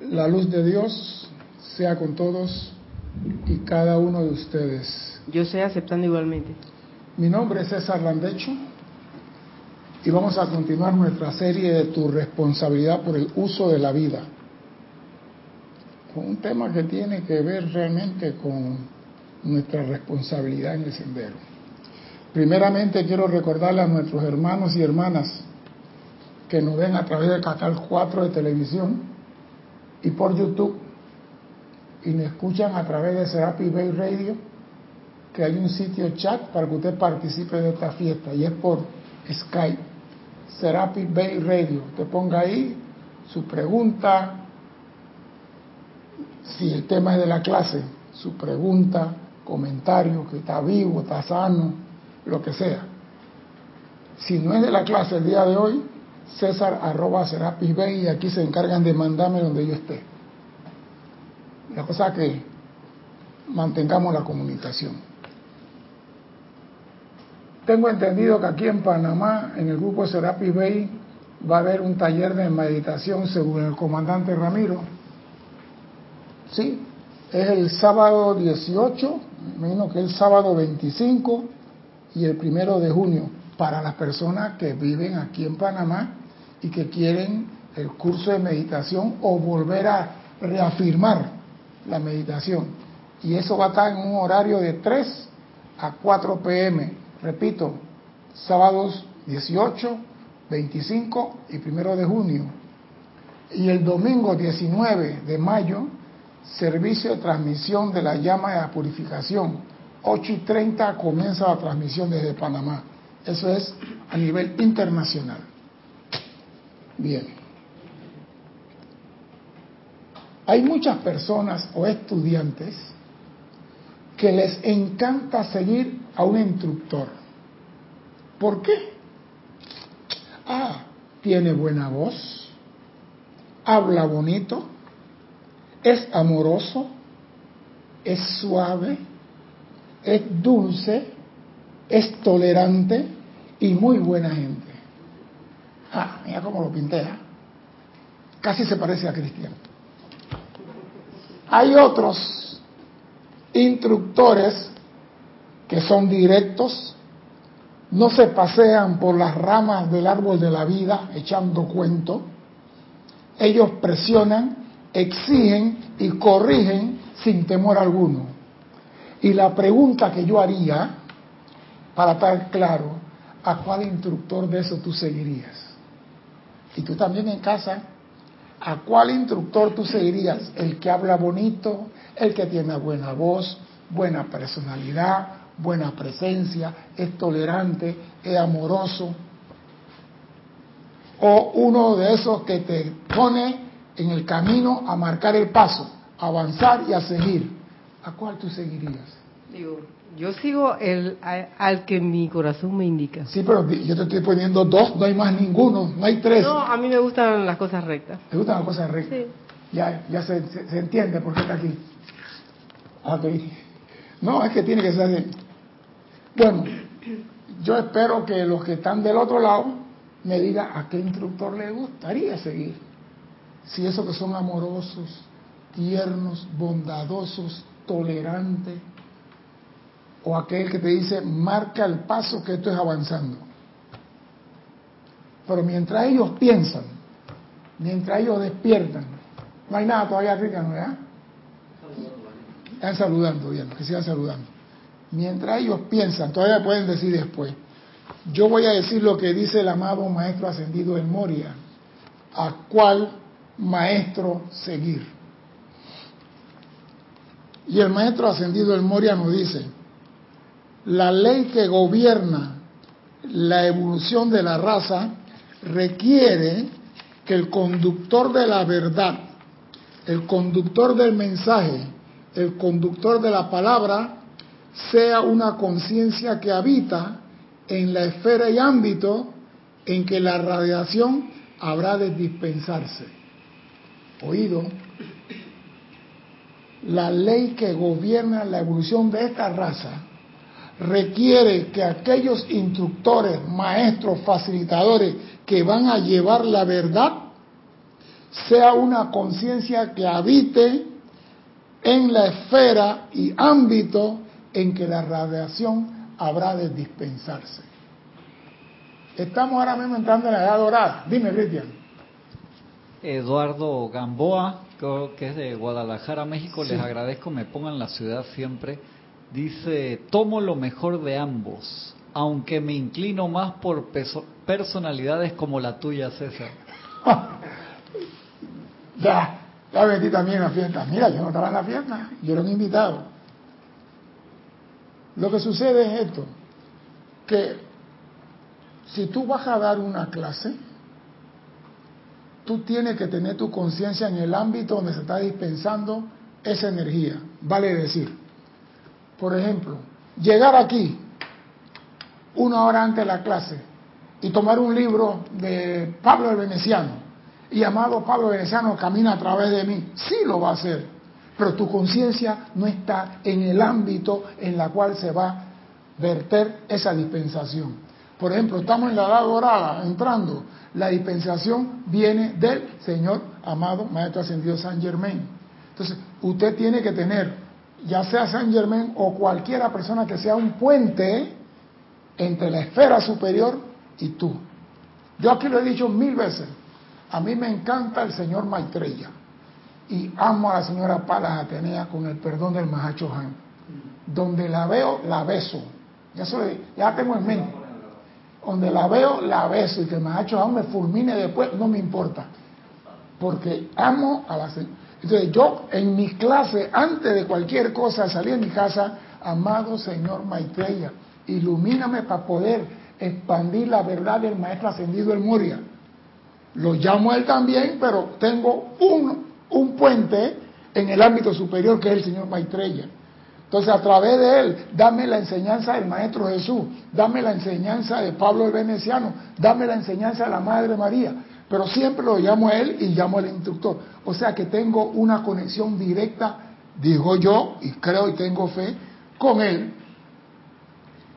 La luz de Dios sea con todos y cada uno de ustedes. Yo sé aceptando igualmente. Mi nombre es César Landecho y vamos a continuar nuestra serie de tu responsabilidad por el uso de la vida. Con un tema que tiene que ver realmente con nuestra responsabilidad en el sendero. Primeramente quiero recordarle a nuestros hermanos y hermanas que nos ven a través del canal 4 de televisión y por YouTube y nos escuchan a través de Serapi Bay Radio, que hay un sitio chat para que usted participe de esta fiesta y es por Skype. Serapi Bay Radio. Te ponga ahí su pregunta, si el tema es de la clase, su pregunta, comentario, que está vivo, está sano, lo que sea. Si no es de la clase el día de hoy, César arroba Serapis Bay y aquí se encargan de mandarme donde yo esté. La cosa que mantengamos la comunicación. Tengo entendido que aquí en Panamá, en el grupo Serapis Bay, va a haber un taller de meditación según el comandante Ramiro. Sí, es el sábado 18, me imagino que el sábado 25 y el primero de junio para las personas que viven aquí en Panamá y que quieren el curso de meditación o volver a reafirmar la meditación. Y eso va a estar en un horario de 3 a 4 pm. Repito, sábados 18, 25 y primero de junio. Y el domingo 19 de mayo, servicio de transmisión de la llama de la purificación. 8 y 30 comienza la transmisión desde Panamá. Eso es a nivel internacional. Bien. Hay muchas personas o estudiantes que les encanta seguir a un instructor. ¿Por qué? Ah, tiene buena voz, habla bonito, es amoroso, es suave, es dulce, es tolerante y muy buena gente. Ah, mira cómo lo pinté. ¿eh? Casi se parece a Cristiano. Hay otros instructores que son directos, no se pasean por las ramas del árbol de la vida echando cuento. Ellos presionan, exigen y corrigen sin temor alguno. Y la pregunta que yo haría, para estar claro, ¿a cuál instructor de eso tú seguirías? Y tú también en casa, ¿a cuál instructor tú seguirías? ¿El que habla bonito? ¿El que tiene buena voz, buena personalidad, buena presencia, es tolerante, es amoroso? ¿O uno de esos que te pone en el camino a marcar el paso, a avanzar y a seguir? ¿A cuál tú seguirías? Yo sigo el, al, que mi corazón me indica. Sí, pero yo te estoy poniendo dos, no hay más ninguno, no hay tres. No, a mí me gustan las cosas rectas. ¿Te gustan las cosas rectas? Sí. Ya, ya se, se, entiende por qué está aquí. Ok. No, es que tiene que ser así. Bueno, yo espero que los que están del otro lado me digan a qué instructor les gustaría seguir. Si esos que son amorosos, tiernos, bondadosos, tolerantes, o aquel que te dice, marca el paso que esto es avanzando. Pero mientras ellos piensan, mientras ellos despiertan, no hay nada todavía africano, ¿verdad? Están saludando, bien, que sigan saludando. Mientras ellos piensan, todavía pueden decir después. Yo voy a decir lo que dice el amado maestro ascendido en Moria. ¿A cuál maestro seguir? Y el maestro ascendido en Moria nos dice, la ley que gobierna la evolución de la raza requiere que el conductor de la verdad, el conductor del mensaje, el conductor de la palabra, sea una conciencia que habita en la esfera y ámbito en que la radiación habrá de dispensarse. Oído, la ley que gobierna la evolución de esta raza requiere que aquellos instructores, maestros, facilitadores que van a llevar la verdad sea una conciencia que habite en la esfera y ámbito en que la radiación habrá de dispensarse. Estamos ahora mismo entrando en la edad dorada. Dime, Cristian. Eduardo Gamboa, que es de Guadalajara, México, les agradezco, me pongan la ciudad siempre. Dice, tomo lo mejor de ambos, aunque me inclino más por personalidades como la tuya, César. ya, ya metí también en la fiesta. Mira, yo no estaba en la fiesta, yo era un invitado. Lo que sucede es esto, que si tú vas a dar una clase, tú tienes que tener tu conciencia en el ámbito donde se está dispensando esa energía. Vale decir, por ejemplo, llegar aquí una hora antes de la clase y tomar un libro de Pablo el Veneciano y amado Pablo Veneciano camina a través de mí, sí lo va a hacer, pero tu conciencia no está en el ámbito en la cual se va a verter esa dispensación. Por ejemplo, estamos en la edad dorada, entrando. La dispensación viene del Señor amado Maestro Ascendido San Germain. Entonces, usted tiene que tener, ya sea San Germain o cualquiera persona que sea un puente entre la esfera superior y tú. Yo aquí lo he dicho mil veces. A mí me encanta el señor Maitreya y amo a la señora Palas Atenea con el perdón del Mahacho Han. Donde la veo, la beso. Ya, ya tengo en mente. Donde la veo, la beso y que me ha hecho aún me fulmine después, no me importa. Porque amo a la Entonces yo en mi clase, antes de cualquier cosa, salí de mi casa, amado Señor Maitreya, ilumíname para poder expandir la verdad del Maestro Ascendido el Moria. Lo llamo él también, pero tengo un, un puente en el ámbito superior que es el Señor Maitreya. Entonces, a través de él, dame la enseñanza del Maestro Jesús, dame la enseñanza de Pablo el Veneciano, dame la enseñanza de la Madre María. Pero siempre lo llamo a él y llamo al instructor. O sea que tengo una conexión directa, digo yo, y creo y tengo fe, con él.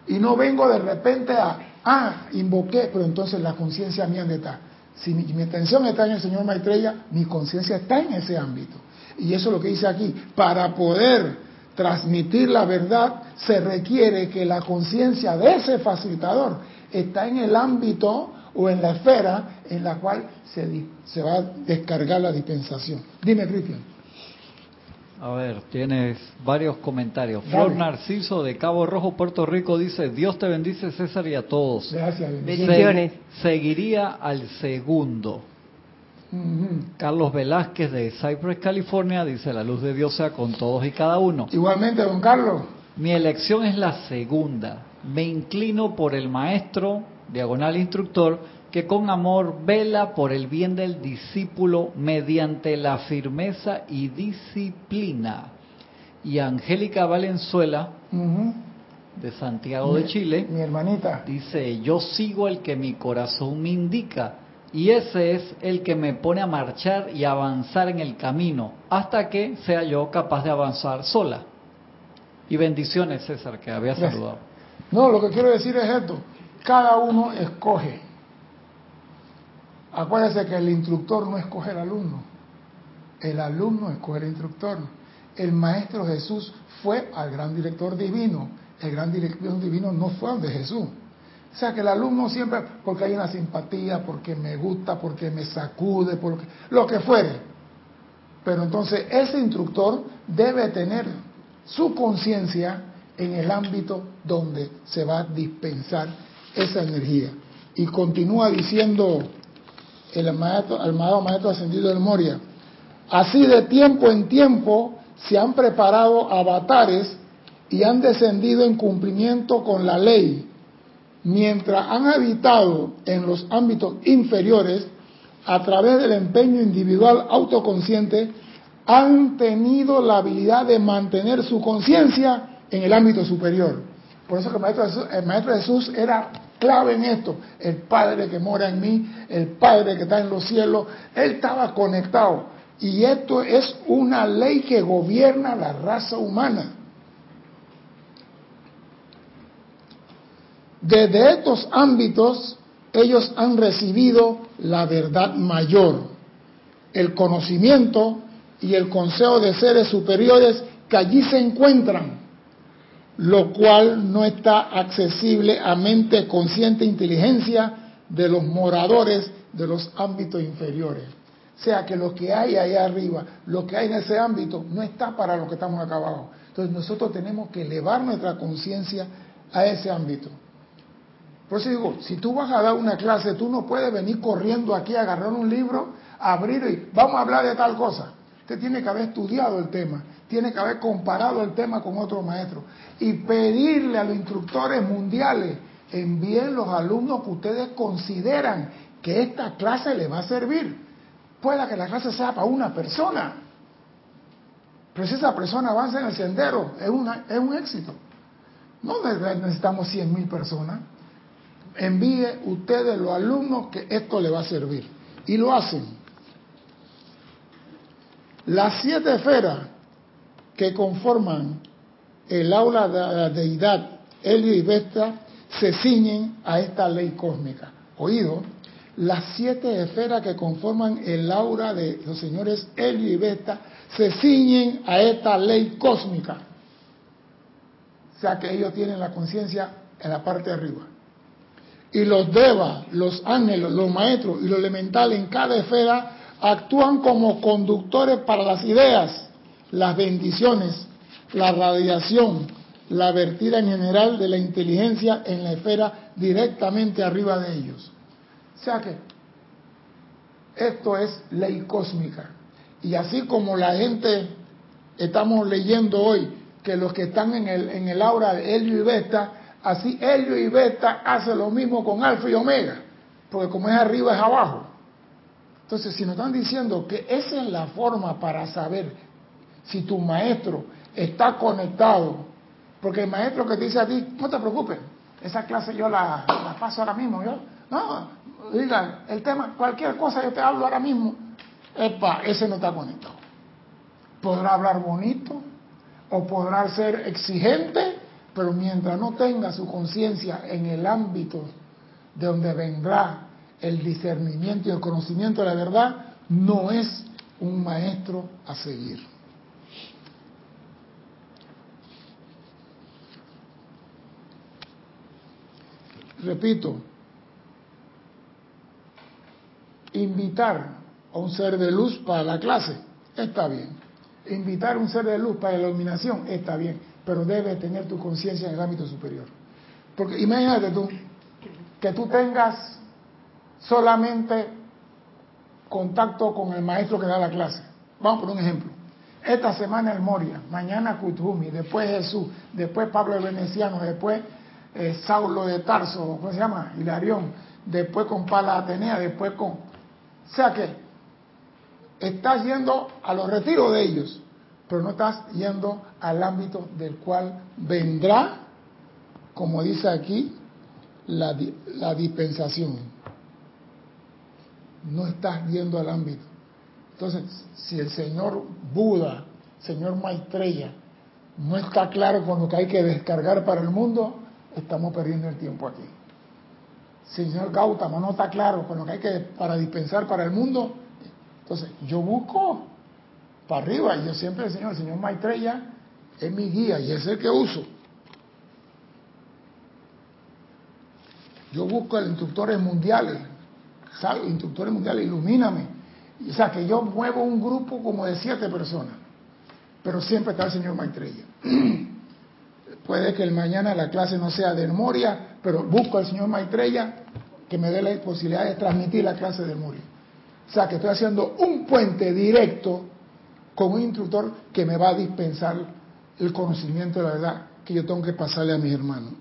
Y no vengo de repente a, ah, invoqué, pero entonces la conciencia mía está. Si mi, mi, atención está en el Señor Maitreya, mi conciencia está en ese ámbito. Y eso es lo que dice aquí. Para poder transmitir la verdad, se requiere que la conciencia de ese facilitador está en el ámbito o en la esfera en la cual se, se va a descargar la dispensación. Dime, Cristian. A ver, tienes varios comentarios. Flor Narciso de Cabo Rojo, Puerto Rico, dice, Dios te bendice César y a todos. Gracias. Bendiciones. seguiría al segundo. Carlos Velázquez de Cypress, California, dice, la luz de Dios sea con todos y cada uno. Igualmente, don Carlos. Mi elección es la segunda. Me inclino por el maestro, diagonal instructor, que con amor vela por el bien del discípulo mediante la firmeza y disciplina. Y Angélica Valenzuela, de Santiago de Chile, mi hermanita, dice, yo sigo el que mi corazón me indica y ese es el que me pone a marchar y avanzar en el camino hasta que sea yo capaz de avanzar sola. Y bendiciones, César, que había saludado. No, lo que quiero decir es esto. Cada uno escoge. Acuérdense que el instructor no escoge al alumno. El alumno escoge al instructor. El Maestro Jesús fue al gran director divino. El gran director divino no fue donde Jesús. O sea que el alumno siempre, porque hay una simpatía, porque me gusta, porque me sacude, porque lo que fuere. Pero entonces ese instructor debe tener su conciencia en el ámbito donde se va a dispensar esa energía. Y continúa diciendo el el maestro ascendido del Moria, así de tiempo en tiempo se han preparado avatares y han descendido en cumplimiento con la ley mientras han habitado en los ámbitos inferiores, a través del empeño individual autoconsciente, han tenido la habilidad de mantener su conciencia en el ámbito superior. Por eso que el Maestro, Jesús, el Maestro Jesús era clave en esto. El Padre que mora en mí, el Padre que está en los cielos, Él estaba conectado. Y esto es una ley que gobierna la raza humana. Desde estos ámbitos ellos han recibido la verdad mayor, el conocimiento y el consejo de seres superiores que allí se encuentran, lo cual no está accesible a mente consciente inteligencia de los moradores de los ámbitos inferiores. O sea que lo que hay allá arriba, lo que hay en ese ámbito, no está para lo que estamos acá abajo. Entonces nosotros tenemos que elevar nuestra conciencia a ese ámbito. Por eso digo, si tú vas a dar una clase, tú no puedes venir corriendo aquí, agarrar un libro, abrir y vamos a hablar de tal cosa. Usted tiene que haber estudiado el tema, tiene que haber comparado el tema con otro maestro y pedirle a los instructores mundiales, envíen los alumnos que ustedes consideran que esta clase le va a servir. Pueda que la clase sea para una persona, pero si esa persona avanza en el sendero, es, una, es un éxito. No necesitamos 100 mil personas. Envíe ustedes los alumnos que esto le va a servir. Y lo hacen. Las siete esferas que conforman el aula de la deidad Helio y Vesta se ciñen a esta ley cósmica. Oído, las siete esferas que conforman el aura de los señores Helio y Vesta se ciñen a esta ley cósmica. O sea que ellos tienen la conciencia en la parte de arriba. Y los devas, los ángeles, los maestros y los elementales en cada esfera actúan como conductores para las ideas, las bendiciones, la radiación, la vertida en general de la inteligencia en la esfera directamente arriba de ellos. O sea que esto es ley cósmica. Y así como la gente estamos leyendo hoy que los que están en el, en el aura de Helio y Beta, así Helio y Beta hace lo mismo con Alfa y Omega, porque como es arriba es abajo. Entonces, si nos están diciendo que esa es la forma para saber si tu maestro está conectado, porque el maestro que te dice a ti, no te preocupes, esa clase yo la, paso ahora mismo, yo, no, diga, el tema, cualquier cosa yo te hablo ahora mismo, epa, ese no está conectado. Podrá hablar bonito o podrá ser exigente, pero mientras no tenga su conciencia en el ámbito de donde vendrá el discernimiento y el conocimiento de la verdad, no es un maestro a seguir. Repito, invitar a un ser de luz para la clase está bien. Invitar a un ser de luz para la iluminación está bien, pero debe tener tu conciencia en el ámbito superior. Porque imagínate tú, que tú tengas solamente contacto con el maestro que da la clase. Vamos por un ejemplo. Esta semana el Moria, mañana Kutumi, después Jesús, después Pablo el Veneciano, después eh, Saulo de Tarso, ¿cómo se llama? Hilarión, después con Pala Atenea, después con... O sea que estás yendo a los retiros de ellos, pero no estás yendo al ámbito del cual vendrá, como dice aquí, la, la dispensación. No estás yendo al ámbito. Entonces, si el señor Buda, señor Maitreya, no está claro con lo que hay que descargar para el mundo, estamos perdiendo el tiempo aquí. Señor Gautama no está claro con lo que hay que para dispensar para el mundo, entonces yo busco para arriba y yo siempre el señor, el señor Maitreya es mi guía y es el que uso. Yo busco a los instructores mundiales, salgo, instructores mundiales, ilumíname. O sea, que yo muevo un grupo como de siete personas, pero siempre está el señor Maitreya. Puede que el mañana la clase no sea de Moria, pero busco al señor Maitreya que me dé la posibilidad de transmitir la clase de Moria. O sea, que estoy haciendo un puente directo con un instructor que me va a dispensar el conocimiento de la verdad que yo tengo que pasarle a mis hermanos.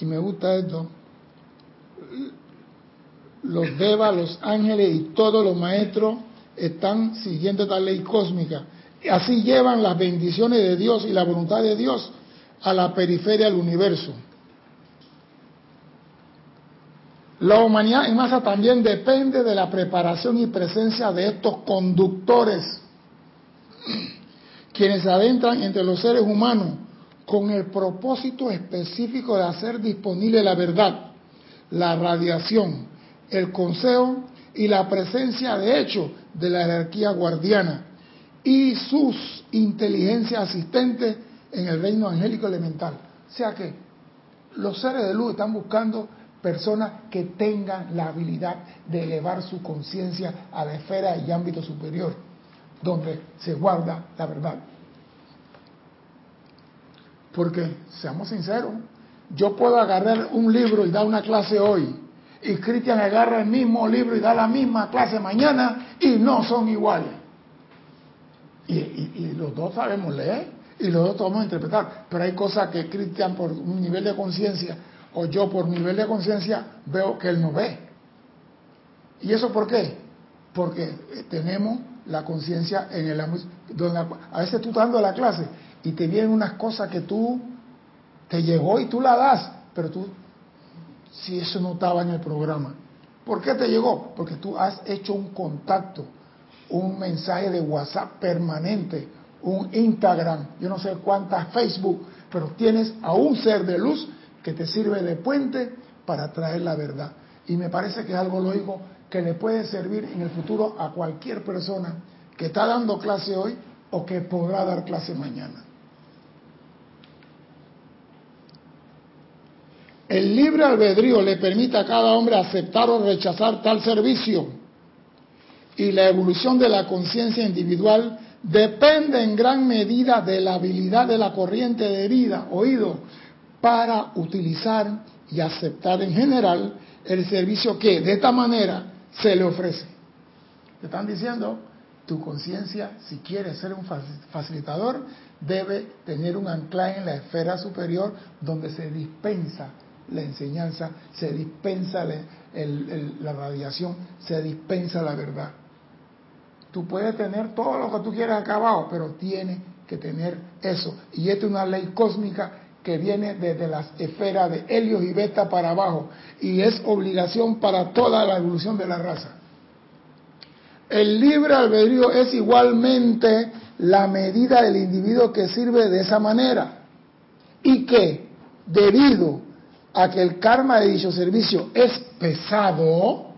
y me gusta esto, los devas, los ángeles y todos los maestros están siguiendo esta ley cósmica. Así llevan las bendiciones de Dios y la voluntad de Dios a la periferia del universo. La humanidad en masa también depende de la preparación y presencia de estos conductores, quienes adentran entre los seres humanos con el propósito específico de hacer disponible la verdad, la radiación, el consejo y la presencia de hecho de la jerarquía guardiana y sus inteligencias asistentes en el reino angélico elemental. O sea que los seres de luz están buscando personas que tengan la habilidad de elevar su conciencia a la esfera y ámbito superior, donde se guarda la verdad. Porque, seamos sinceros, yo puedo agarrar un libro y dar una clase hoy, y Cristian agarra el mismo libro y da la misma clase mañana, y no son iguales. Y, los dos sabemos leer, y los dos podemos interpretar, pero hay cosas que Cristian por un nivel de conciencia, o yo por nivel de conciencia, veo que él no ve. ¿Y eso por qué? Porque tenemos la conciencia en el donde a veces tú estás dando la clase y te vienen unas cosas que tú te llegó y tú la das, pero tú, si eso no estaba en el programa, ¿por qué te llegó? Porque tú has hecho un contacto, un mensaje de WhatsApp permanente, un Instagram, yo no sé cuántas Facebook, pero tienes a un ser de luz que te sirve de puente para traer la verdad. Y me parece que es algo lógico que le puede servir en el futuro a cualquier persona que está dando clase hoy o que podrá dar clase mañana. El libre albedrío le permite a cada hombre aceptar o rechazar tal servicio y la evolución de la conciencia individual depende en gran medida de la habilidad de la corriente de vida, oído, para utilizar y aceptar en general el servicio que de esta manera se le ofrece. Te están diciendo, tu conciencia, si quiere ser un facilitador, debe tener un anclaje en la esfera superior donde se dispensa la enseñanza, se dispensa la radiación, se dispensa la verdad. Tú puedes tener todo lo que tú quieras acabado, pero tiene que tener eso. Y esta es una ley cósmica que viene desde las esferas de Helios y Beta para abajo y es obligación para toda la evolución de la raza. El libre albedrío es igualmente la medida del individuo que sirve de esa manera y que debido a que el karma de dicho servicio es pesado,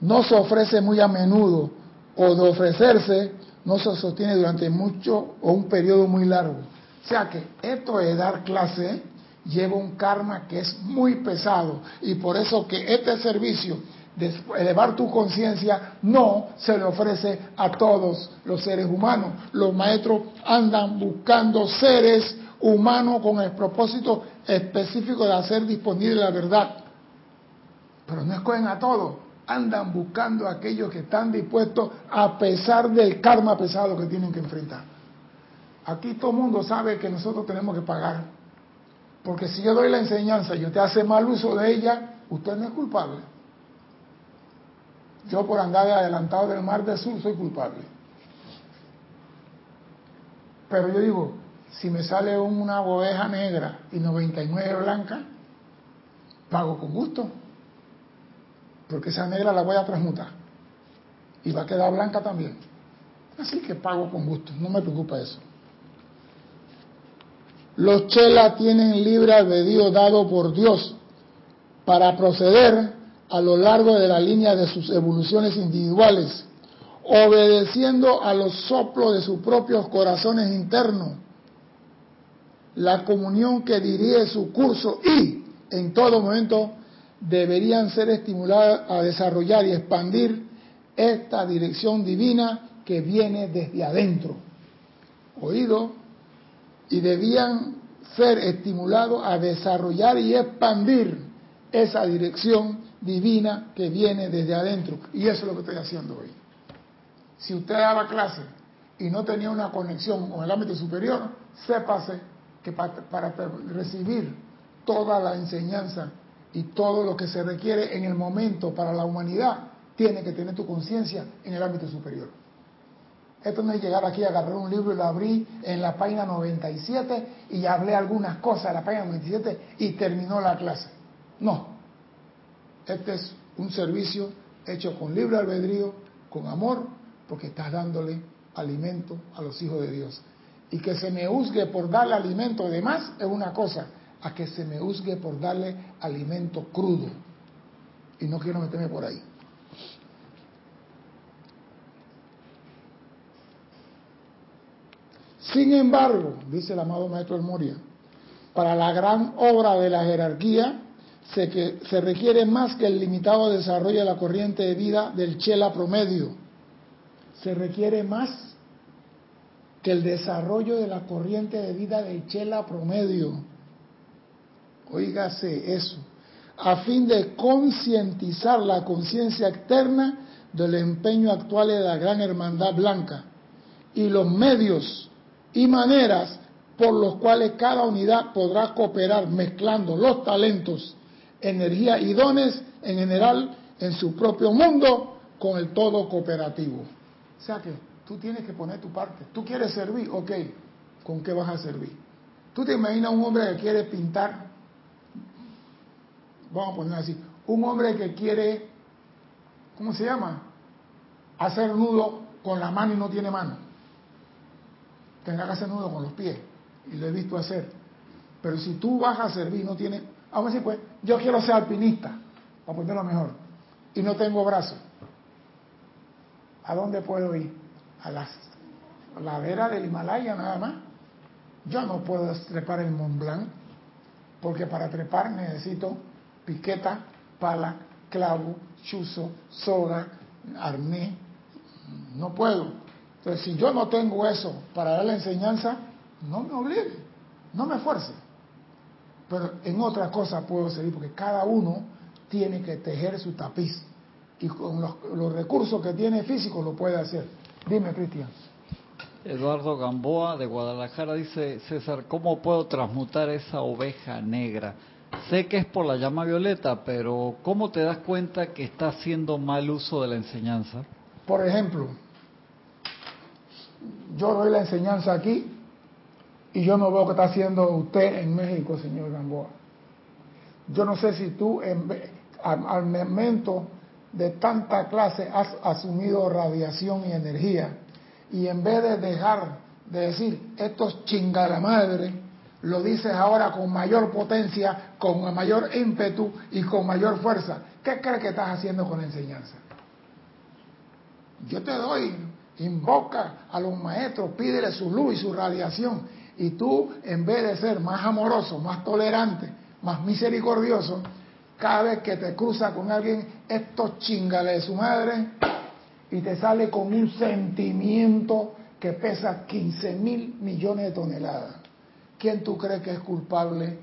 no se ofrece muy a menudo o de ofrecerse no se sostiene durante mucho o un periodo muy largo. O sea que esto de dar clase lleva un karma que es muy pesado y por eso que este servicio de elevar tu conciencia no se le ofrece a todos los seres humanos. Los maestros andan buscando seres humanos con el propósito específico de hacer disponible la verdad. Pero no escogen a todos, andan buscando a aquellos que están dispuestos a pesar del karma pesado que tienen que enfrentar. Aquí todo el mundo sabe que nosotros tenemos que pagar. Porque si yo doy la enseñanza y usted hace mal uso de ella, usted no es culpable. Yo por andar adelantado del mar del sur soy culpable. Pero yo digo, si me sale una oveja negra y 99 blanca, pago con gusto. Porque esa negra la voy a transmutar. Y va a quedar blanca también. Así que pago con gusto, no me preocupa eso. Los chelas tienen libre albedrío dado por Dios para proceder a lo largo de la línea de sus evoluciones individuales, obedeciendo a los soplos de sus propios corazones internos, la comunión que dirige su curso y, en todo momento, deberían ser estimuladas a desarrollar y expandir esta dirección divina que viene desde adentro. Oído, y debían ser estimulados a desarrollar y expandir esa dirección divina que viene desde adentro. Y eso es lo que estoy haciendo hoy. Si usted daba clase y no tenía una conexión con el ámbito superior, sépase que para, recibir toda la enseñanza y todo lo que se requiere en el momento para la humanidad, tiene que tener tu conciencia en el ámbito superior. Esto no es llegar aquí agarrar un libro y lo abrí en la página 97 y hablé algunas cosas en la página 97 y terminó la clase. No. Este es un servicio hecho con libre albedrío, con amor, porque estás dándole alimento a los hijos de Dios. Y que se me juzgue por darle alimento de más es una cosa, a que se me juzgue por darle alimento crudo. Y no quiero meterme por ahí. Sin embargo, dice el amado maestro El Moria, para la gran obra de la jerarquía se, que, se requiere más que el limitado desarrollo de la corriente de vida del chela promedio. Se requiere más que el desarrollo de la corriente de vida del chela promedio. Óigase eso, a fin de concientizar la conciencia externa del empeño actual de la gran hermandad blanca y los medios y maneras por los cuales cada unidad podrá cooperar mezclando los talentos, energía y dones en general en su propio mundo con el todo cooperativo. O sea que tú tienes que poner tu parte. Tú quieres servir, ok, ¿con qué vas a servir? Tú te imaginas un hombre que quiere pintar, vamos a poner así, un hombre que quiere, ¿cómo se llama? Hacer nudo con la mano y no tiene mano. Tenga que hacer nudo con los pies y lo he visto hacer. Pero si tú vas a servir, no tienes, vamos a decir, pues, yo quiero ser alpinista, para ponerlo mejor, y no tengo brazos. ¿A dónde puedo ir? A la ladera del Himalaya nada más. Yo no puedo trepar el Mont Blanc, porque para trepar necesito piqueta, pala, clavo, chuzo, soga, arnés. No puedo. Entonces, si yo no tengo eso para dar la enseñanza, no me obligue, no me esfuerce. Pero en otra cosa puedo seguir, porque cada uno tiene que tejer su tapiz. Y con los, los recursos que tiene físico lo puede hacer. Dime, Cristian. Eduardo Gamboa de Guadalajara dice, César, ¿cómo puedo transmutar esa oveja negra? Sé que es por la llama violeta, pero ¿cómo te das cuenta que está haciendo mal uso de la enseñanza? Por ejemplo, yo doy la enseñanza aquí y yo no veo que está haciendo usted en México, señor Gamboa. Yo no sé si tú, en, al, al momento de tanta clase, has asumido radiación y energía, y en vez de dejar de decir, estos chinga la madre, lo dices ahora con mayor potencia, con mayor ímpetu y con mayor fuerza. ¿Qué crees que estás haciendo con la enseñanza? Yo te doy, invoca a los maestros, pídele su luz y su radiación y tú, en vez de ser más amoroso, más tolerante, más misericordioso, cada vez que te cruza con alguien, esto chingale de su madre y te sale con un sentimiento que pesa 15 mil millones de toneladas. ¿Quién tú crees que es culpable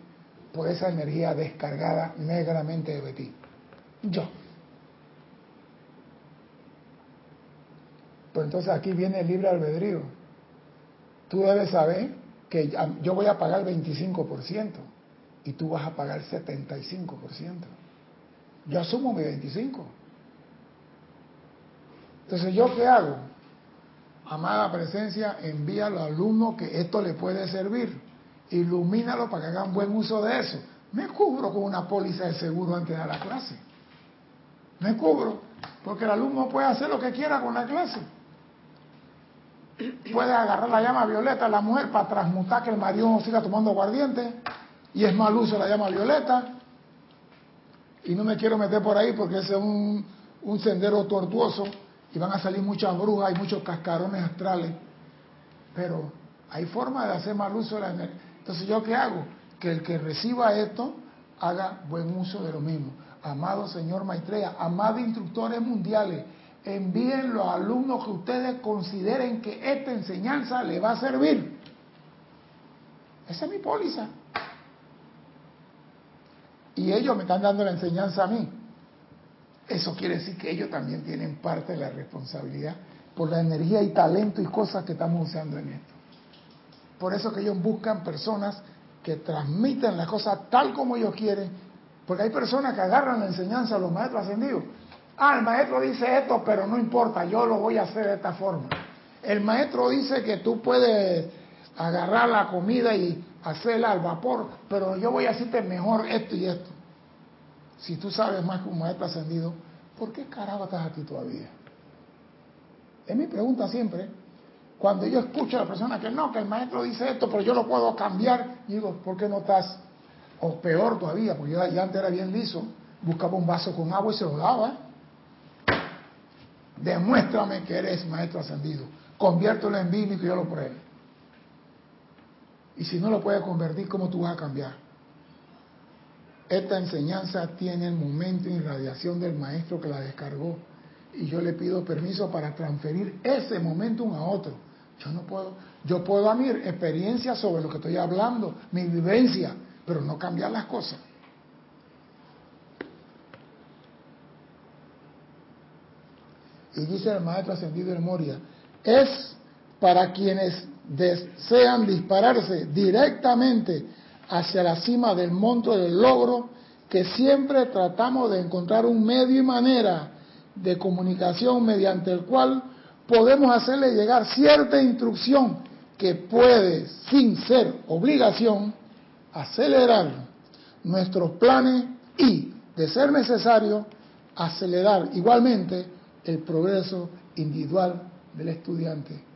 por esa energía descargada negramente de ti? Yo. Pues entonces aquí viene el libre albedrío. Tú debes saber que yo voy a pagar 25% y tú vas a pagar 75%. Yo asumo mi 25%. Entonces, ¿yo qué hago? Amada presencia, envía a los alumnos que esto le puede servir. Ilumínalo para que hagan buen uso de eso. Me cubro con una póliza de seguro antes de la clase. Me cubro, porque el alumno puede hacer lo que quiera con la clase puede agarrar la llama violeta a la mujer para transmutar que el marido no siga tomando aguardiente y es mal uso la llama violeta. Y no me quiero meter por ahí porque ese es un, un sendero tortuoso y van a salir muchas brujas y muchos cascarones astrales. Pero hay forma de hacer mal uso de la energía. Entonces yo qué hago que el que reciba esto haga buen uso de lo mismo. Amado señor Maitreya amados instructores mundiales envíen los alumnos que ustedes consideren que esta enseñanza le va a servir. Esa es mi póliza. Y ellos me están dando la enseñanza a mí. Eso quiere decir que ellos también tienen parte de la responsabilidad por la energía y talento y cosas que estamos usando en esto. Por eso que ellos buscan personas que transmiten las cosas tal como ellos quieren, porque hay personas que agarran la enseñanza a los maestros ascendidos Ah, el maestro dice esto, pero no importa, yo lo voy a hacer de esta forma. El maestro dice que tú puedes agarrar la comida y hacerla al vapor, pero yo voy a decirte mejor esto y esto. Si tú sabes más que un maestro ascendido, ¿por qué carajo estás aquí todavía? Es mi pregunta siempre. Cuando yo escucho a la persona que no, que el maestro dice esto, pero yo lo puedo cambiar, digo, ¿por qué no estás? O peor todavía, porque yo ya antes era bien liso, buscaba un vaso con agua y se lo daba. Demuéstrame que eres maestro ascendido. Conviértelo en vino y yo lo pruebe. Y si no lo puedes convertir, ¿cómo tú vas a cambiar? Esta enseñanza tiene el momento y radiación del maestro que la descargó. Y yo le pido permiso para transferir ese momentum a otro. Yo no puedo, yo puedo dar mi experiencia sobre lo que estoy hablando, mi vivencia, pero no cambiar las cosas. Y dice el maestro ascendido de Moria, es para quienes desean dispararse directamente hacia la cima del monto del logro, que siempre tratamos de encontrar un medio y manera de comunicación mediante el cual podemos hacerle llegar cierta instrucción que puede, sin ser obligación, acelerar nuestros planes y, de ser necesario, acelerar igualmente el progreso individual del estudiante.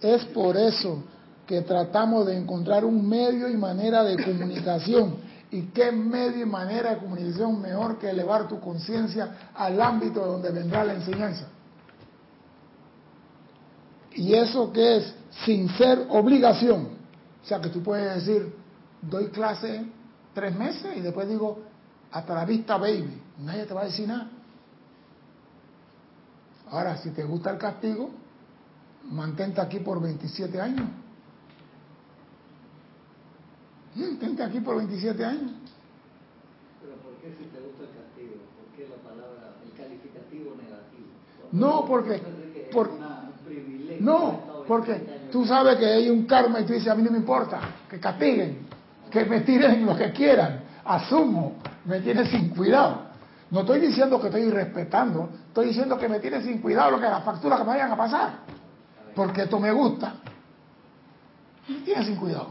Es por eso que tratamos de encontrar un medio y manera de comunicación. ¿Y qué medio y manera de comunicación mejor que elevar tu conciencia al ámbito donde vendrá la enseñanza? Y eso que es sin ser obligación. O sea que tú puedes decir, doy clase tres meses y después digo, hasta la vista baby. Nadie te va a decir nada. Ahora, si te gusta el castigo, mantente aquí por 27 años. Mantente aquí por 27 años. Pero ¿por qué si te gusta el castigo? ¿Por qué la palabra, el calificativo negativo? No, porque... Por, no, porque tú sabes que hay un karma y tú dices, a mí no me importa, que castiguen, que me tiren lo que quieran, asumo, me tienen sin cuidado. No estoy diciendo que estoy irrespetando, estoy diciendo que me tiene sin cuidado lo que las facturas que me vayan a pasar. Porque esto me gusta. Me tiene sin cuidado.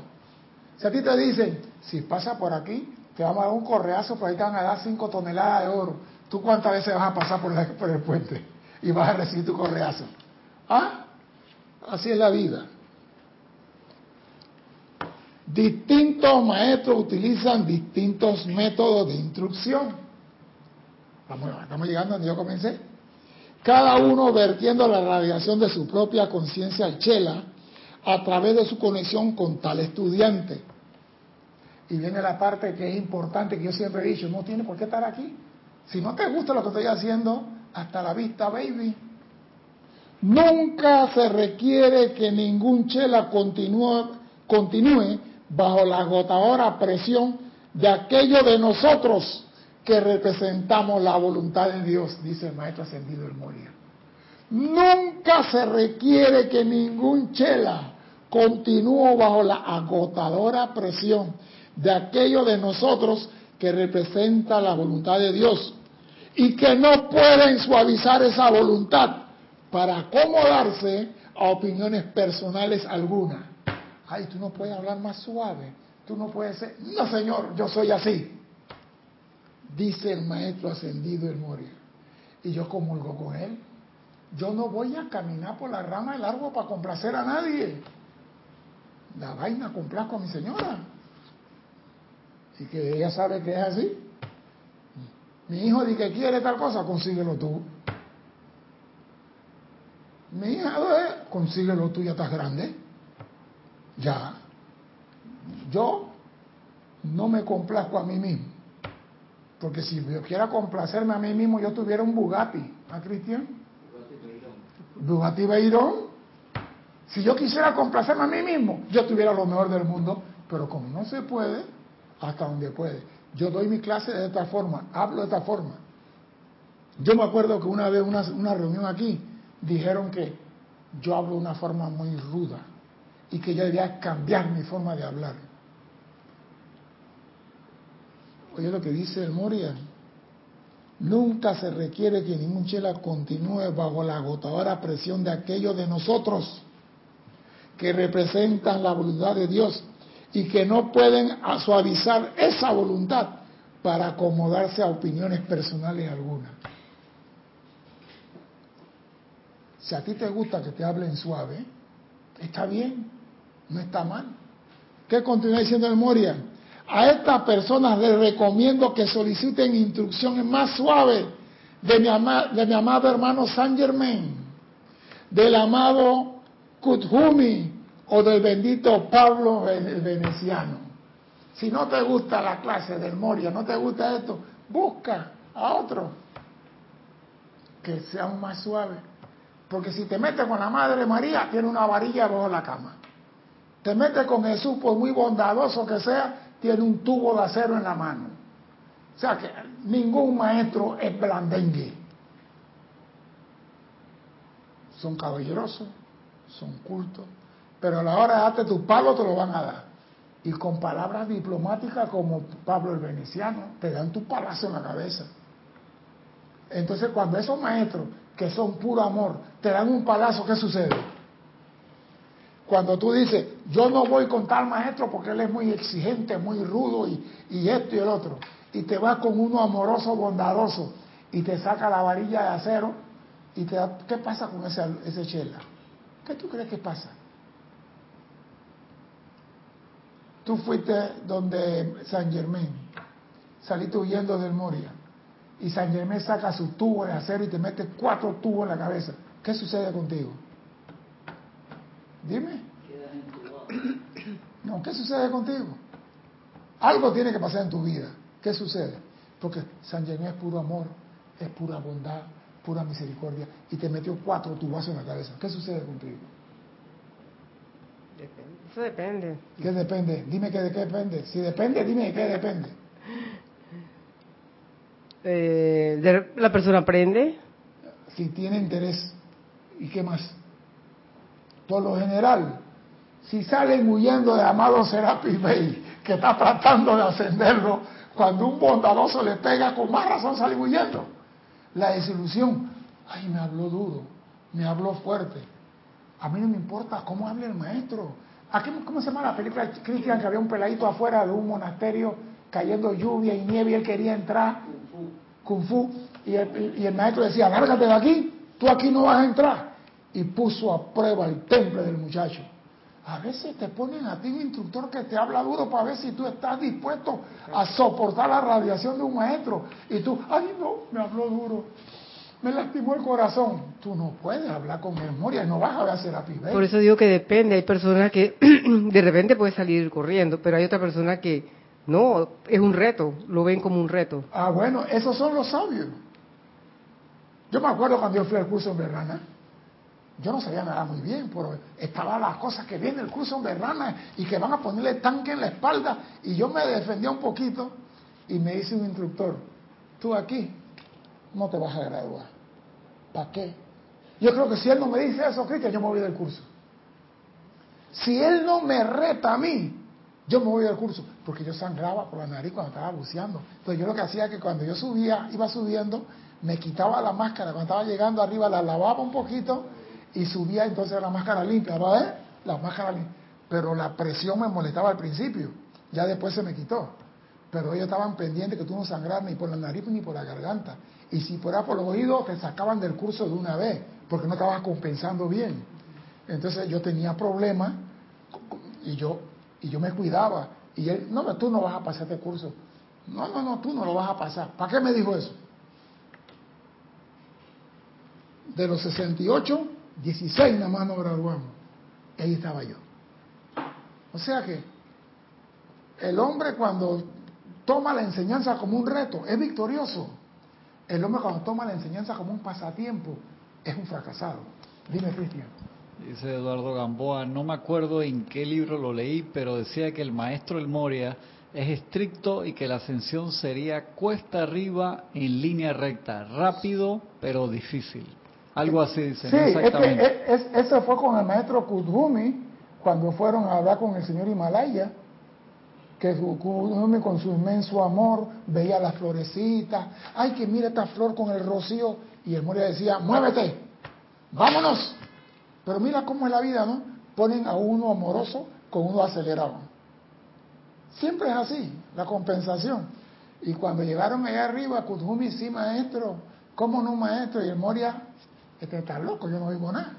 Si a ti te dicen, si pasa por aquí, te vamos a dar un correazo, por ahí te van a dar 5 toneladas de oro. ¿Tú cuántas veces vas a pasar por, por el puente y vas a recibir tu correazo? ¿Ah? Así es la vida. Distintos maestros utilizan distintos métodos de instrucción. Estamos, llegando a donde yo comencé. Cada uno vertiendo la radiación de su propia conciencia chela a través de su conexión con tal estudiante. Y viene la parte que es importante que yo siempre he dicho, no tiene por qué estar aquí. Si no te gusta lo que estoy haciendo, hasta la vista, baby. Nunca se requiere que ningún chela continúe, continúe bajo la agotadora presión de aquello de nosotros que representamos la voluntad de Dios, dice el maestro ascendido el Moria. Nunca se requiere que ningún chela continúe bajo la agotadora presión de aquello de nosotros que representa la voluntad de Dios y que no pueden suavizar esa voluntad para acomodarse a opiniones personales algunas. Ay, tú no puedes hablar más suave, tú no puedes ser, no señor, yo soy así dice el maestro ascendido el morir. Y yo comulgo con él. Yo no voy a caminar por la rama del árbol para complacer a nadie. La vaina complazco a mi señora. Y que ella sabe que es así. Mi hijo dice que quiere tal cosa, consíguelo tú. Mi hija, consíguelo tú, ya estás grande. Ya. Yo no me complazco a mí mismo. Porque si yo quiera complacerme a mí mismo, yo tuviera un Bugatti, ¿a Cristian? Bugatti Veyron. Si yo quisiera complacerme a mí mismo, yo tuviera lo mejor del mundo, pero como no se puede, hasta donde puede. Yo doy mi clase de esta forma, hablo de esta forma. Yo me acuerdo que una vez, una, una reunión aquí, dijeron que yo hablo de una forma muy ruda y que yo debía cambiar mi forma de hablar. Oye lo que dice el Moria. Nunca se requiere que ningún chela continúe bajo la agotadora presión de aquellos de nosotros que representan la voluntad de Dios y que no pueden suavizar esa voluntad para acomodarse a opiniones personales algunas. Si a ti te gusta que te hablen suave, Está bien, no está mal. ¿Qué continúa diciendo el Moria? A estas personas les recomiendo que soliciten instrucciones más suaves de mi, amado hermano San Germain, del amado Kuthumi o del bendito Pablo Veneciano. Si no te gusta la clase del Moria, no te gusta esto, busca a otro que sea más suave. Porque si te metes con la Madre María, tiene una varilla bajo la cama. Te metes con Jesús, por muy bondadoso que sea, tiene un tubo de acero en la mano. O sea que ningún maestro es blandengue. Son caballerosos, son cultos, pero a la hora de darte tu palo te lo van a dar. Y con palabras diplomáticas como Pablo el Veneciano, te dan tu palazo en la cabeza. Entonces cuando esos maestros, que son puro amor, te dan un palazo, ¿qué sucede? Cuando tú dices, yo no voy con tal maestro porque él es muy exigente, muy rudo y, y esto y el otro, y te vas con uno amoroso, bondadoso, y te saca la varilla de acero, y te da, ¿qué pasa con ese, ese chela? ¿Qué tú crees que pasa? Tú fuiste donde San Germán, saliste huyendo del Moria, y San Germán saca su tubo de acero y te mete cuatro tubos en la cabeza. ¿Qué sucede contigo? Dime. No, ¿qué sucede contigo? Algo tiene que pasar en tu vida. ¿Qué sucede? Porque San Germán es puro amor, es pura bondad, pura misericordia, y te metió cuatro tubazos en la cabeza. ¿Qué sucede contigo? Depende. Eso depende. ¿Qué depende? Dime que de qué depende. Si depende, dime de qué depende. Eh, de, la persona aprende. Si tiene interés. ¿Y qué más? Por lo general, si salen huyendo de amado Serapis Bey, que está tratando de ascenderlo, cuando un bondadoso le pega, con más razón sale huyendo. La desilusión, ay, me habló duro, me habló fuerte. A mí no me importa cómo hable el maestro. Aquí, ¿Cómo se llama la película Cristian que había un peladito afuera de un monasterio cayendo lluvia y nieve y él quería entrar? Kung Fu. Y el, y el maestro decía, lárgate de aquí, tú aquí no vas a entrar. Y puso a prueba el temple del muchacho. A veces te ponen a ti un instructor que te habla duro para ver si tú estás dispuesto a soportar la radiación de un maestro. Y tú, ay no, me habló duro me lastimó el corazón. Tú no puedes hablar con memoria, no vas a ver a Serapis Por eso digo que depende. Hay personas que de repente puede salir corriendo, pero hay otra persona que no, es un reto, lo ven como un reto. Ah, bueno, esos son los sabios. Yo me acuerdo cuando yo fui al curso en Berrana, yo no sabía nada muy bien, pero estaban las cosas que viene el curso en Berrana y que van a ponerle tanque en la espalda, y yo me defendía un poquito y me dice un instructor, tú aquí no te vas a graduar. ¿Para qué? Yo creo que si él no me dice eso, Cristian, yo me voy del curso. Si él no me reta a mí, yo me voy del curso, porque yo sangraba por la nariz cuando estaba buceando. Entonces yo lo que hacía es que cuando yo subía, iba subiendo, me quitaba la máscara, cuando estaba llegando arriba la lavaba un poquito y subía entonces la máscara limpia, ¿va a La máscara limpia. Pero la presión me molestaba al principio, ya después se me quitó. Pero ellos estaban pendientes que tú no sangraras ni por la nariz ni por la garganta. Y si fuera por los oídos, te sacaban del curso de una vez, porque no estabas compensando bien. Entonces yo tenía problemas y yo, y yo me cuidaba. Y él, no, tú no vas a pasar este curso. No, no, no, tú no lo vas a pasar. ¿Para qué me dijo eso? De los 68, 16 nada más nos graduamos. Ahí estaba yo. O sea que el hombre cuando toma la enseñanza como un reto es victorioso. El hombre cuando toma la enseñanza como un pasatiempo es un fracasado. Dime, Cristian. Dice Eduardo Gamboa, no me acuerdo en qué libro lo leí, pero decía que el maestro El Moria es estricto y que la ascensión sería cuesta arriba en línea recta, rápido pero difícil. Algo así dice. Sí, exactamente. Es que eso fue con el maestro Kudhumi cuando fueron a hablar con el señor Himalaya que con su inmenso amor veía las florecitas, ay que mira esta flor con el rocío, y el Moria decía, muévete, vámonos. Pero mira cómo es la vida, ¿no? Ponen a uno amoroso con uno acelerado. Siempre es así, la compensación. Y cuando llegaron allá arriba, Kudhumi, sí, maestro, ¿cómo no, maestro? Y el Moria, este está loco, yo no oigo nada.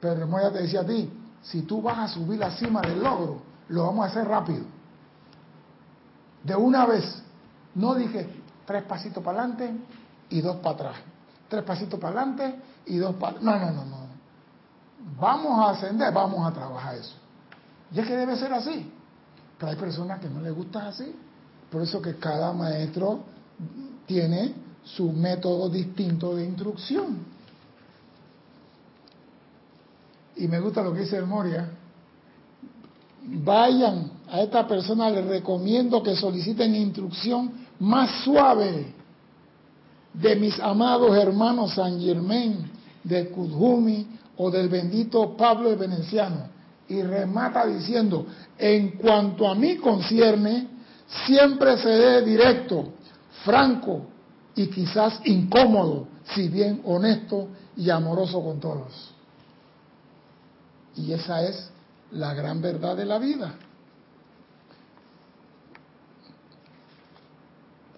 Pero Moria te decía a ti, si tú vas a subir la cima del logro, lo vamos a hacer rápido. De una vez. No dije tres pasitos para adelante y dos para atrás. Tres pasitos para adelante y dos para... No, no, no, no. Vamos a ascender, vamos a trabajar eso. Y es que debe ser así. Pero hay personas que no les gusta así. Por eso que cada maestro tiene su método distinto de instrucción. Y me gusta lo que dice Moria. Vayan a esta persona, les recomiendo que soliciten instrucción más suave de mis amados hermanos San Germain, de Kudjumi o del bendito Pablo el Veneciano. Y remata diciendo, en cuanto a mí concierne, siempre seré directo, franco y quizás incómodo, si bien honesto y amoroso con todos. Y esa es la gran verdad de la vida.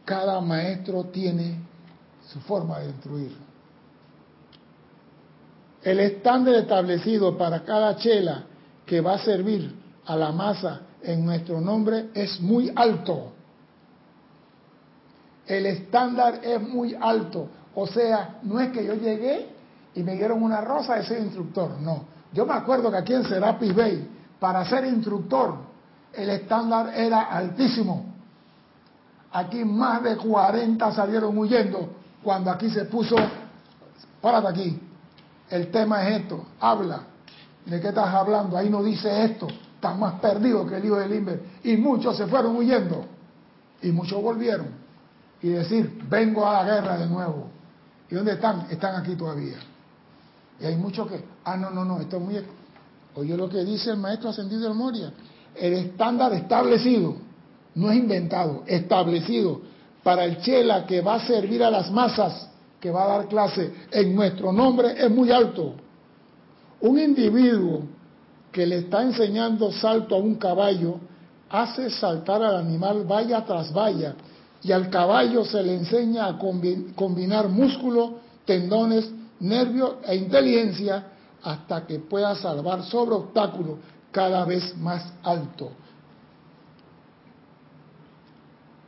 Cada maestro tiene su forma de instruir. El estándar establecido para cada chela que va a servir a la masa en nuestro nombre es muy alto. El estándar es muy alto. O sea, no es que yo llegué y me dieron una rosa de ser instructor. No. Yo me acuerdo que aquí en Serapis Bay, para ser instructor, el estándar era altísimo. Aquí más de 40 salieron huyendo cuando aquí se puso, párate aquí, el tema es esto, habla, ¿de qué estás hablando? Ahí no dice esto, estás más perdido que el hijo de Limber. Y muchos se fueron huyendo y muchos volvieron. Y decir, vengo a la guerra de nuevo. ¿Y dónde están? Están aquí todavía. Y hay muchos que, ah, no, no, no, esto es muy... Oye lo que dice el maestro ascendido del Moria. El estándar establecido, no es inventado, establecido para el chela que va a servir a las masas, que va a dar clase en nuestro nombre, es muy alto. Un individuo que le está enseñando salto a un caballo hace saltar al animal valla tras valla y al caballo se le enseña a combinar músculo, tendones, nervios e inteligencia hasta que pueda salvar sobre obstáculos cada vez más alto.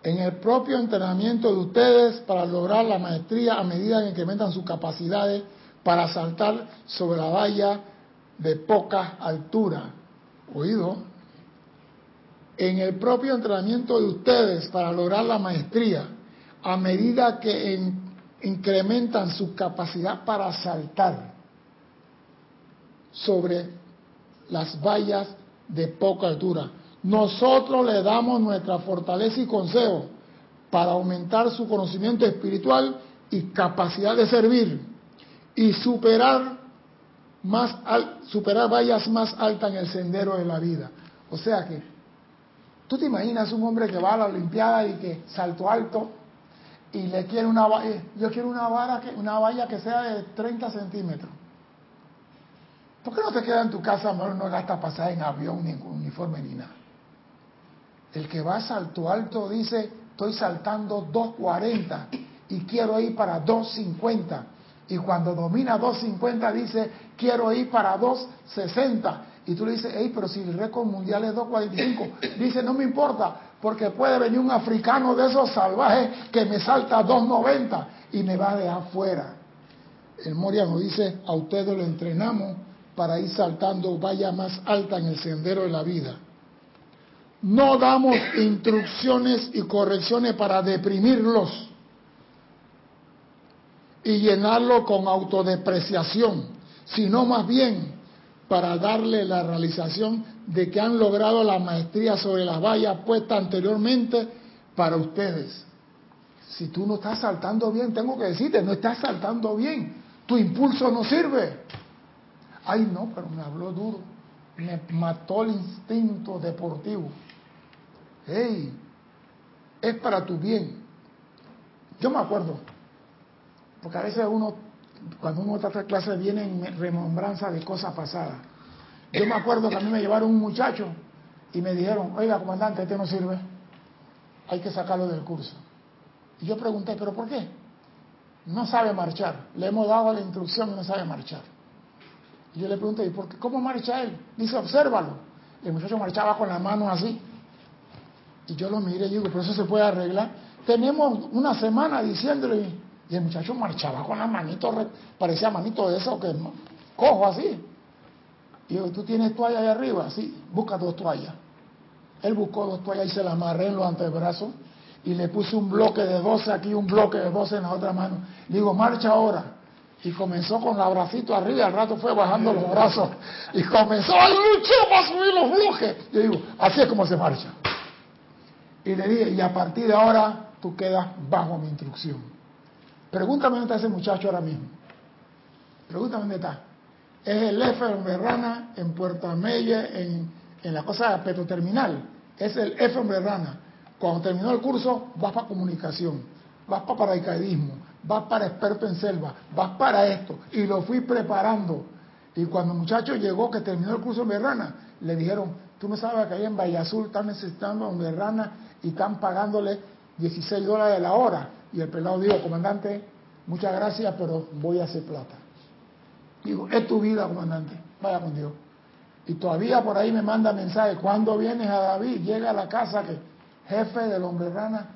En el propio entrenamiento de ustedes para lograr la maestría a medida que incrementan sus capacidades para saltar sobre la valla de poca altura. Oído. En el propio entrenamiento de ustedes para lograr la maestría, a medida que incrementan su capacidad para saltar sobre las vallas de poca altura. Nosotros le damos nuestra fortaleza y consejo para aumentar su conocimiento espiritual y capacidad de servir y superar más superar vallas más altas en el sendero de la vida. O sea que, tú te imaginas un hombre que va a la Olimpiada y que salto alto y le quiere una valla, yo quiero una, vara que, una valla que sea de 30 centímetros. ¿Por qué no te quedas en tu casa, mejor no gasta pasar en avión, ni uniforme, ni nada? El que va a salto alto dice, estoy saltando 240 y quiero ir para 250 y cuando domina 250 dice, quiero ir para 260. Y tú le dices, hey, pero si el récord mundial es 245. Dice, no me importa, porque puede venir un africano de esos salvajes que me salta a 290 y me va a dejar fuera. El Moriano dice, a ustedes lo entrenamos para ir saltando vaya más alta en el sendero de la vida. No damos instrucciones y correcciones para deprimirlos y llenarlo con autodepreciación, sino más bien para darle la realización de que han logrado la maestría sobre las vallas puestas anteriormente para ustedes. Si tú no estás saltando bien, tengo que decirte, no estás saltando bien, tu impulso no sirve. Ay, no, pero me habló duro, me mató el instinto deportivo. Hey, es para tu bien. Yo me acuerdo, porque a veces uno, cuando uno está en clase, viene en remembranza de cosas pasadas. Yo me acuerdo que a mí me llevaron un muchacho y me dijeron, oiga, comandante, este no sirve, hay que sacarlo del curso. Y yo pregunté, ¿pero por qué? No sabe marchar. Le hemos dado la instrucción y no sabe marchar. Y yo le pregunté, ¿y por qué, cómo marcha él? Dice, obsérvalo. El muchacho marchaba con la mano así. Y yo lo miré y digo, pero eso se puede arreglar. Tenemos una semana diciéndole, y el muchacho marchaba con la manito, parecía manito de eso, que cojo así. Y yo, ¿tú tienes toalla ahí arriba? Sí, busca dos toallas. Él buscó dos toallas y se las amarré en los antebrazos y le puse un bloque de 12 aquí, un bloque de 12 en la otra mano. Digo, marcha ahora. Y comenzó con el bracito arriba al rato fue bajando los brazos. Y comenzó a luchar para subir los bloques. Yo digo, así es como se marcha. Y le dije, y a partir de ahora tú quedas bajo mi instrucción. Pregúntame dónde está ese muchacho ahora mismo. Pregúntame dónde está. Es el F de Rana en Puerto Ameye, en, en la cosa petroterminal. Es el F de Rana. Cuando terminó el curso, vas para comunicación, vas para paracaidismo, vas para experto en selva, vas para esto. Y lo fui preparando. Y cuando el muchacho llegó, que terminó el curso en Berrana, le dijeron, tú no sabes que ahí en Valle Azul están necesitando a Berrana y están pagándole 16 dólares la hora. Y el pelado dijo, comandante, muchas gracias, pero voy a hacer plata. Digo, es tu vida, comandante, vaya con Dios. Y todavía por ahí me manda mensaje, cuando vienes a David? Llega a la casa que jefe del hombre rana,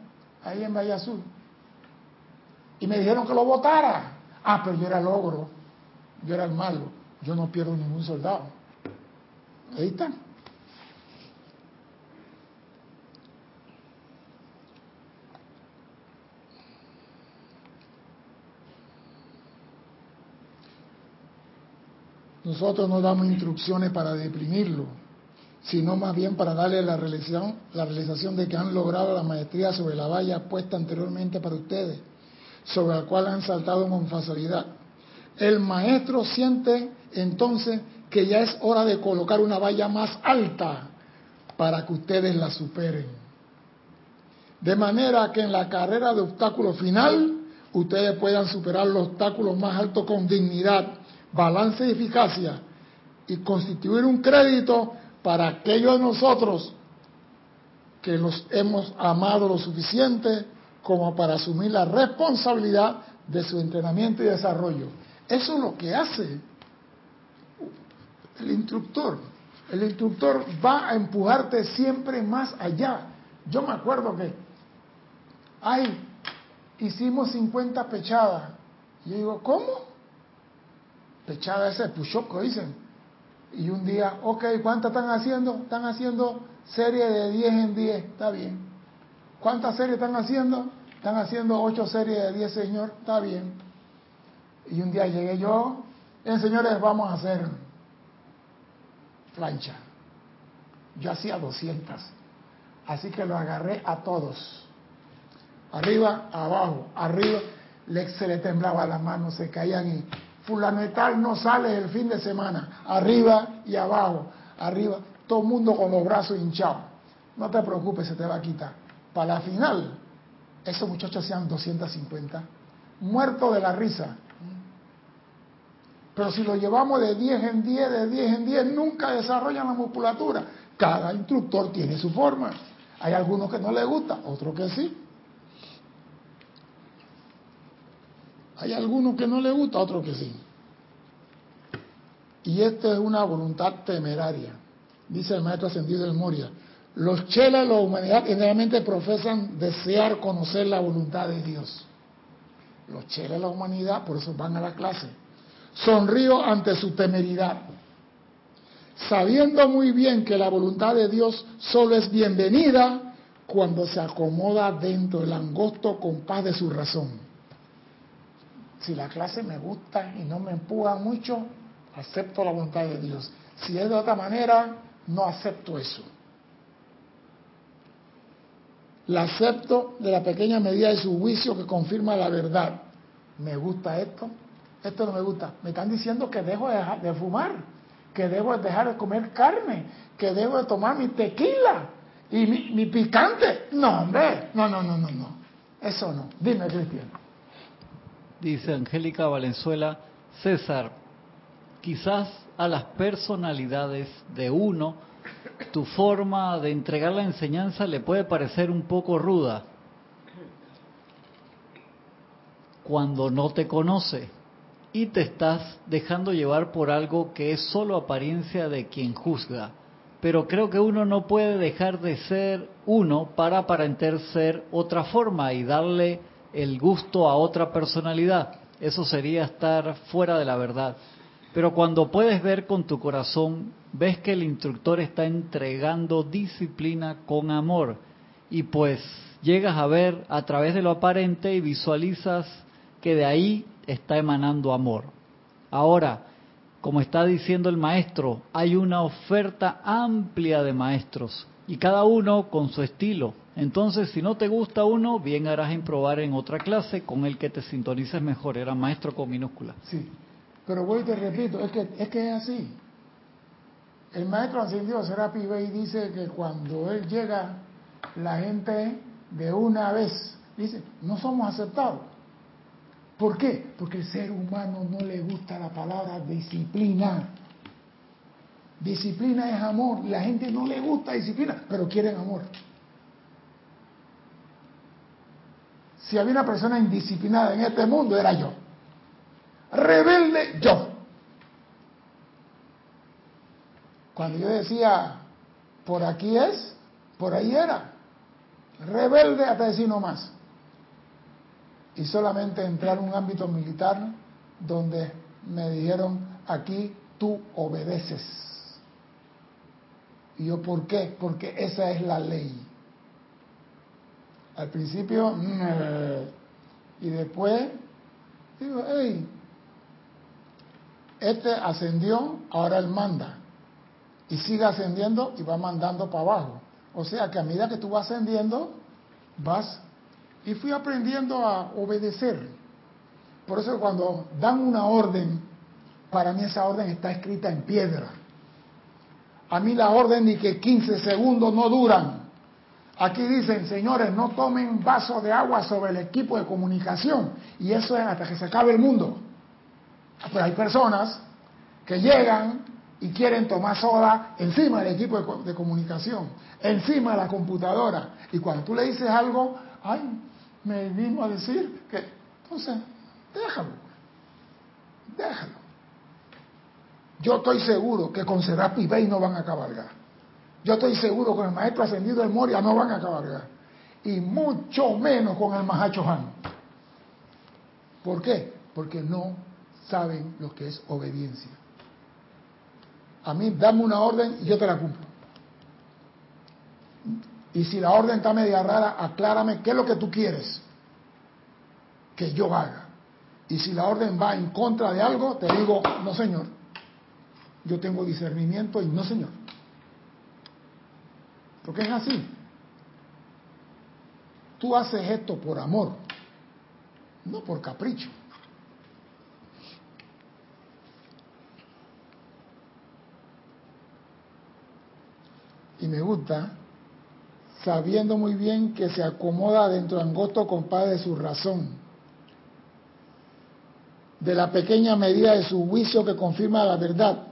ahí en Valle Azul. Y me dijeron que lo votara. Ah, pero yo era el ogro, yo era el malo, yo no pierdo ningún soldado. Ahí está. Nosotros no damos instrucciones para deprimirlo sino más bien para darle la realización, la realización de que han logrado la maestría sobre la valla puesta anteriormente para ustedes, sobre la cual han saltado con facilidad. El maestro siente entonces que ya es hora de colocar una valla más alta para que ustedes la superen. De manera que en la carrera de obstáculo final, ustedes puedan superar los obstáculos más altos con dignidad, balance y eficacia y constituir un crédito para aquellos de nosotros que los hemos amado lo suficiente como para asumir la responsabilidad de su entrenamiento y desarrollo. Eso es lo que hace el instructor. El instructor va a empujarte siempre más allá. Yo me acuerdo que, ay, hicimos 50 pechadas. Y yo digo, ¿cómo? Pechada ese push-up que dicen. Y un día, ok, ¿cuántas están haciendo? Están haciendo serie de 10 en 10, está bien. ¿Cuántas series están haciendo? Están haciendo 8 series de 10, señor, está bien. Y un día llegué yo, bien, señores, vamos a hacer plancha. Yo hacía 200. Así que lo agarré a todos. Arriba, abajo, arriba. Se le temblaba la mano, se caían y fulano no sale el fin de semana, arriba y abajo, arriba, todo el mundo con los brazos hinchados. No te preocupes, se te va a quitar. Para la final, esos muchachos sean 250, muertos de la risa. Pero si lo llevamos de 10 en 10, de 10 en 10, nunca desarrollan la musculatura. Cada instructor tiene su forma. Hay algunos que no les gusta, otros que sí. Hay algunos que no le gusta, otros que sí. Y esto es una voluntad temeraria, dice el maestro ascendido del Moria. Los chelas de la humanidad generalmente profesan desear conocer la voluntad de Dios. Los chelas de la humanidad, por eso van a la clase. Sonrío ante su temeridad, sabiendo muy bien que la voluntad de Dios solo es bienvenida cuando se acomoda dentro del angosto compás de su razón. Si la clase me gusta y no me empuja mucho, acepto la voluntad de Dios. Si es de otra manera, no acepto eso. La acepto de la pequeña medida de su juicio que confirma la verdad. Me gusta esto, esto no me gusta. Me están diciendo que dejo de, de fumar, que debo dejar de comer carne, que debo de tomar mi tequila y mi, mi picante. No, hombre, no, no, no, no, no. Eso no. Dime, Cristian. Dice Angélica Valenzuela, César, quizás a las personalidades de uno, tu forma de entregar la enseñanza le puede parecer un poco ruda cuando no te conoce y te estás dejando llevar por algo que es solo apariencia de quien juzga. Pero creo que uno no puede dejar de ser uno para aparentar ser otra forma y darle el gusto a otra personalidad. Eso sería estar fuera de la verdad. Pero cuando puedes ver con tu corazón, ves que el instructor está entregando disciplina con amor y pues llegas a ver a través de lo aparente y visualizas que de ahí está emanando amor. Ahora, como está diciendo el maestro, hay una oferta amplia de maestros y cada uno con su estilo. Entonces, si no te gusta uno, bien harás en probar en otra clase con el que te sintonices mejor. Era maestro con minúscula. Sí, pero voy y te repito, es que es, que es así. El maestro ascendido Serapi Bey dice que cuando él llega, la gente de una vez dice, no somos aceptados. ¿Por qué? Porque el ser humano no le gusta la palabra disciplina. Disciplina es amor. La gente no le gusta disciplina, pero quieren amor. Si había una persona indisciplinada en este mundo, era yo. Rebelde, yo. Cuando yo decía, por aquí es, por ahí era. Rebelde hasta decir no más y solamente entrar a un ámbito militar donde me dijeron, aquí tú obedeces. Y yo, ¿por qué? Porque esa es la ley. Al principio, mm, y después, digo, hey, este ascendió, ahora él manda. Y sigue ascendiendo y va mandando para abajo. O sea que a medida que tú vas ascendiendo, vas y fui aprendiendo a obedecer. Por eso cuando dan una orden, para mí esa orden está escrita en piedra. A mí la orden ni que 15 segundos no duran. Aquí dicen, señores, no tomen vaso de agua sobre el equipo de comunicación. Y eso es hasta que se acabe el mundo. Pero hay personas que llegan y quieren tomar soda encima del equipo de, comunicación, encima de la computadora. Y cuando tú le dices algo, ay, me vino a decir que, entonces, déjalo, déjalo. Yo estoy seguro que con Serapi Bey no van a cabalgar. Yo estoy seguro que con el maestro ascendido de Moria no van a cabalgar. Y mucho menos con el Mahacho Han. ¿Por qué? Porque no saben lo que es obediencia. A mí dame una orden y yo te la cumplo. Y si la orden está media rara, aclárame qué es lo que tú quieres que yo haga. Y si la orden va en contra de algo, te digo, no señor. Yo tengo discernimiento y no señor. Porque es así. Tú haces esto por amor, no por capricho. Y me gusta sabiendo muy bien que se acomoda dentro de angosto compadre de su razón, de la pequeña medida de su juicio que confirma la verdad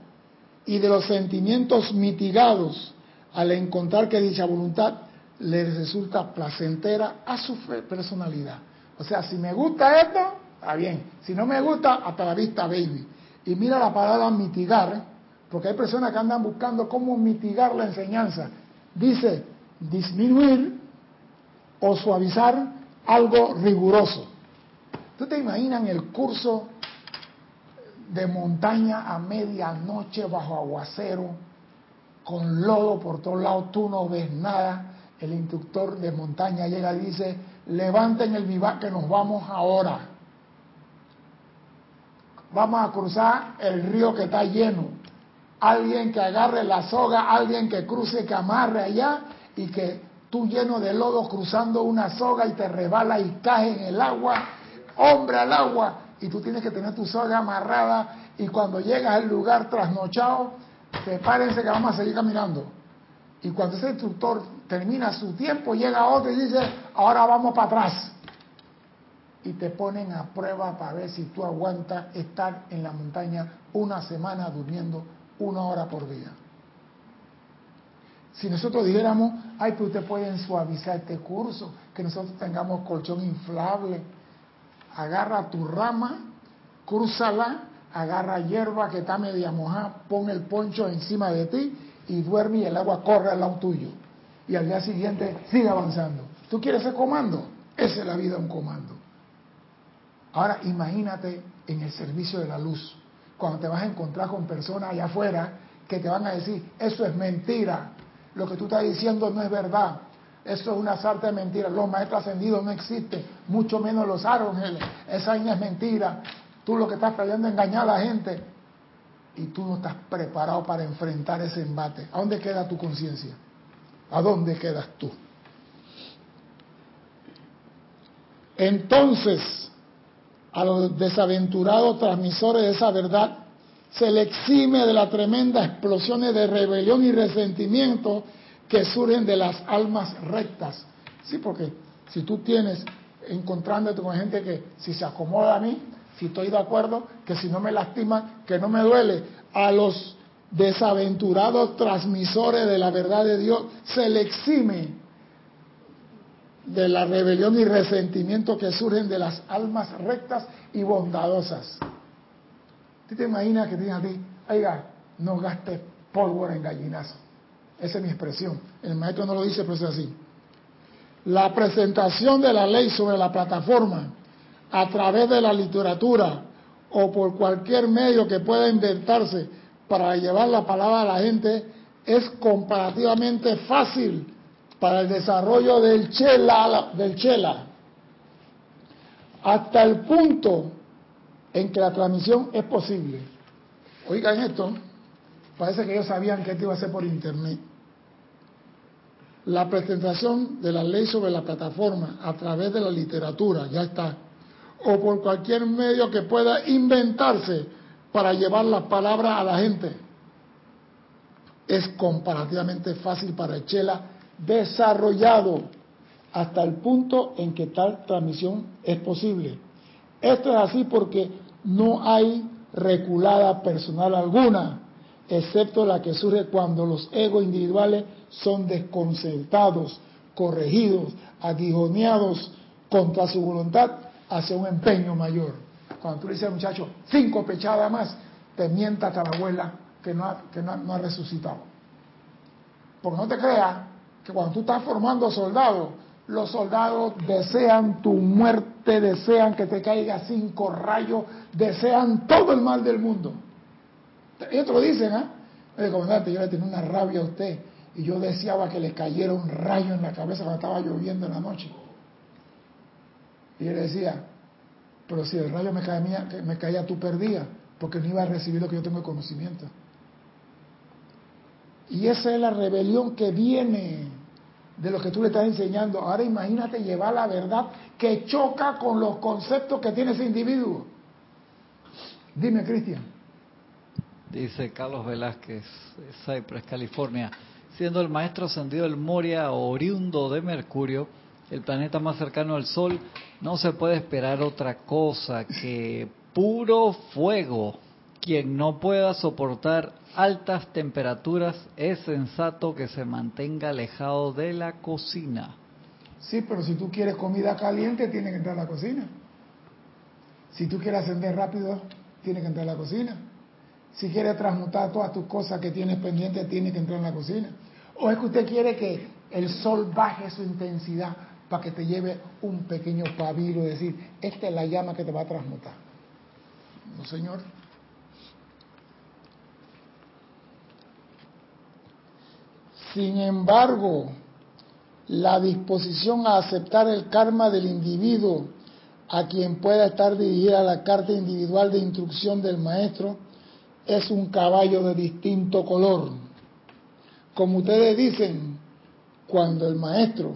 y de los sentimientos mitigados al encontrar que dicha voluntad le resulta placentera a su personalidad. O sea, si me gusta esto, está bien. Si no me gusta, hasta la vista, baby. Y mira la palabra mitigar, porque hay personas que andan buscando cómo mitigar la enseñanza. Dice, disminuir o suavizar algo riguroso. ¿Tú te imaginas el curso de montaña a medianoche bajo aguacero, con lodo por todos lados, tú no ves nada? El instructor de montaña llega y dice, levanten el vivac que nos vamos ahora. Vamos a cruzar el río que está lleno. Alguien que agarre la soga, alguien que cruce, que amarre allá y que tú lleno de lodo cruzando una soga y te rebala y caes en el agua, hombre al agua, y tú tienes que tener tu soga amarrada y cuando llegas al lugar trasnochado, prepárense que vamos a seguir caminando. Y cuando ese instructor termina su tiempo, llega otro y dice, ahora vamos para atrás. Y te ponen a prueba para ver si tú aguantas estar en la montaña una semana durmiendo una hora por día. Si nosotros dijéramos, ay, pues ustedes pueden suavizar este curso, que nosotros tengamos colchón inflable, agarra tu rama crúzala, agarra hierba que está media mojada, pon el poncho encima de ti y duerme y el agua corre al lado tuyo. Y al día siguiente sigue avanzando. ¿Tú quieres ser comando? Esa es la vida un comando. Ahora imagínate en el servicio de la luz, cuando te vas a encontrar con personas allá afuera que te van a decir, eso es mentira, lo que tú estás diciendo no es verdad, eso es una sarta de mentiras, los maestros ascendidos no existen, mucho menos los ángeles, esa es mentira, tú lo que estás trayendo es engañar a la gente y tú no estás preparado para enfrentar ese embate. ¿A dónde queda tu conciencia? ¿A dónde quedas tú? Entonces, a los desaventurados transmisores de esa verdad, se le exime de las tremendas explosiones de rebelión y resentimiento que surgen de las almas rectas. Sí, porque si tú tienes, encontrándote con gente que si se acomoda a mí, si estoy de acuerdo, que si no me lastima, que no me duele, a los desaventurados transmisores de la verdad de Dios, se le exime de la rebelión y resentimiento que surgen de las almas rectas y bondadosas. ¿Tú te imaginas que digan a ti, oiga, no gaste pólvora en gallinazo? Esa es mi expresión. El maestro no lo dice, pero es así. La presentación de la ley sobre la plataforma a través de la literatura o por cualquier medio que pueda inventarse para llevar la palabra a la gente es comparativamente fácil para el desarrollo del chela, del chela, hasta el punto en que la transmisión es posible. Oigan esto, parece que ellos sabían que esto iba a ser por internet. La presentación de la ley sobre la plataforma a través de la literatura, ya está, o por cualquier medio que pueda inventarse para llevar la palabra a la gente, es comparativamente fácil para el Chela desarrollado hasta el punto en que tal transmisión es posible. Esto es así porque no hay reculada personal alguna, excepto la que surge cuando los egos individuales son desconcertados, corregidos, aguijoneados contra su voluntad hacia un empeño mayor. Cuando tú le dices al muchacho, cinco pechadas más, te mienta hasta la abuela que no ha, que no, no ha resucitado. Porque no te creas que cuando tú estás formando soldados, los soldados desean tu muerte, desean que te caiga cinco rayos, desean todo el mal del mundo. Ellos te lo dicen, ¿ah? ¿eh? comandante, yo le tenía una rabia a usted y yo deseaba que le cayera un rayo en la cabeza cuando estaba lloviendo en la noche. Y él decía, pero si el rayo me caía, me caía tú perdías, porque no iba a recibir lo que yo tengo de conocimiento. Y esa es la rebelión que viene de lo que tú le estás enseñando. Ahora imagínate llevar la verdad que choca con los conceptos que tiene ese individuo. Dime, Cristian. Dice Carlos Velázquez, Cypress, California. Siendo el maestro ascendido del Moria oriundo de Mercurio, el planeta más cercano al Sol, no se puede esperar otra cosa que puro fuego. Quien no pueda soportar altas temperaturas es sensato que se mantenga alejado de la cocina. Sí, pero si tú quieres comida caliente, tiene que entrar a la cocina. Si tú quieres ascender rápido, tiene que entrar a la cocina. Si quieres transmutar todas tus cosas que tienes pendientes, tiene que entrar en la cocina. O es que usted quiere que el sol baje su intensidad para que te lleve un pequeño pabilo y decir, esta es la llama que te va a transmutar. No, señor. Sin embargo, la disposición a aceptar el karma del individuo a quien pueda estar dirigida la carta individual de instrucción del maestro es un caballo de distinto color. Como ustedes dicen, cuando el maestro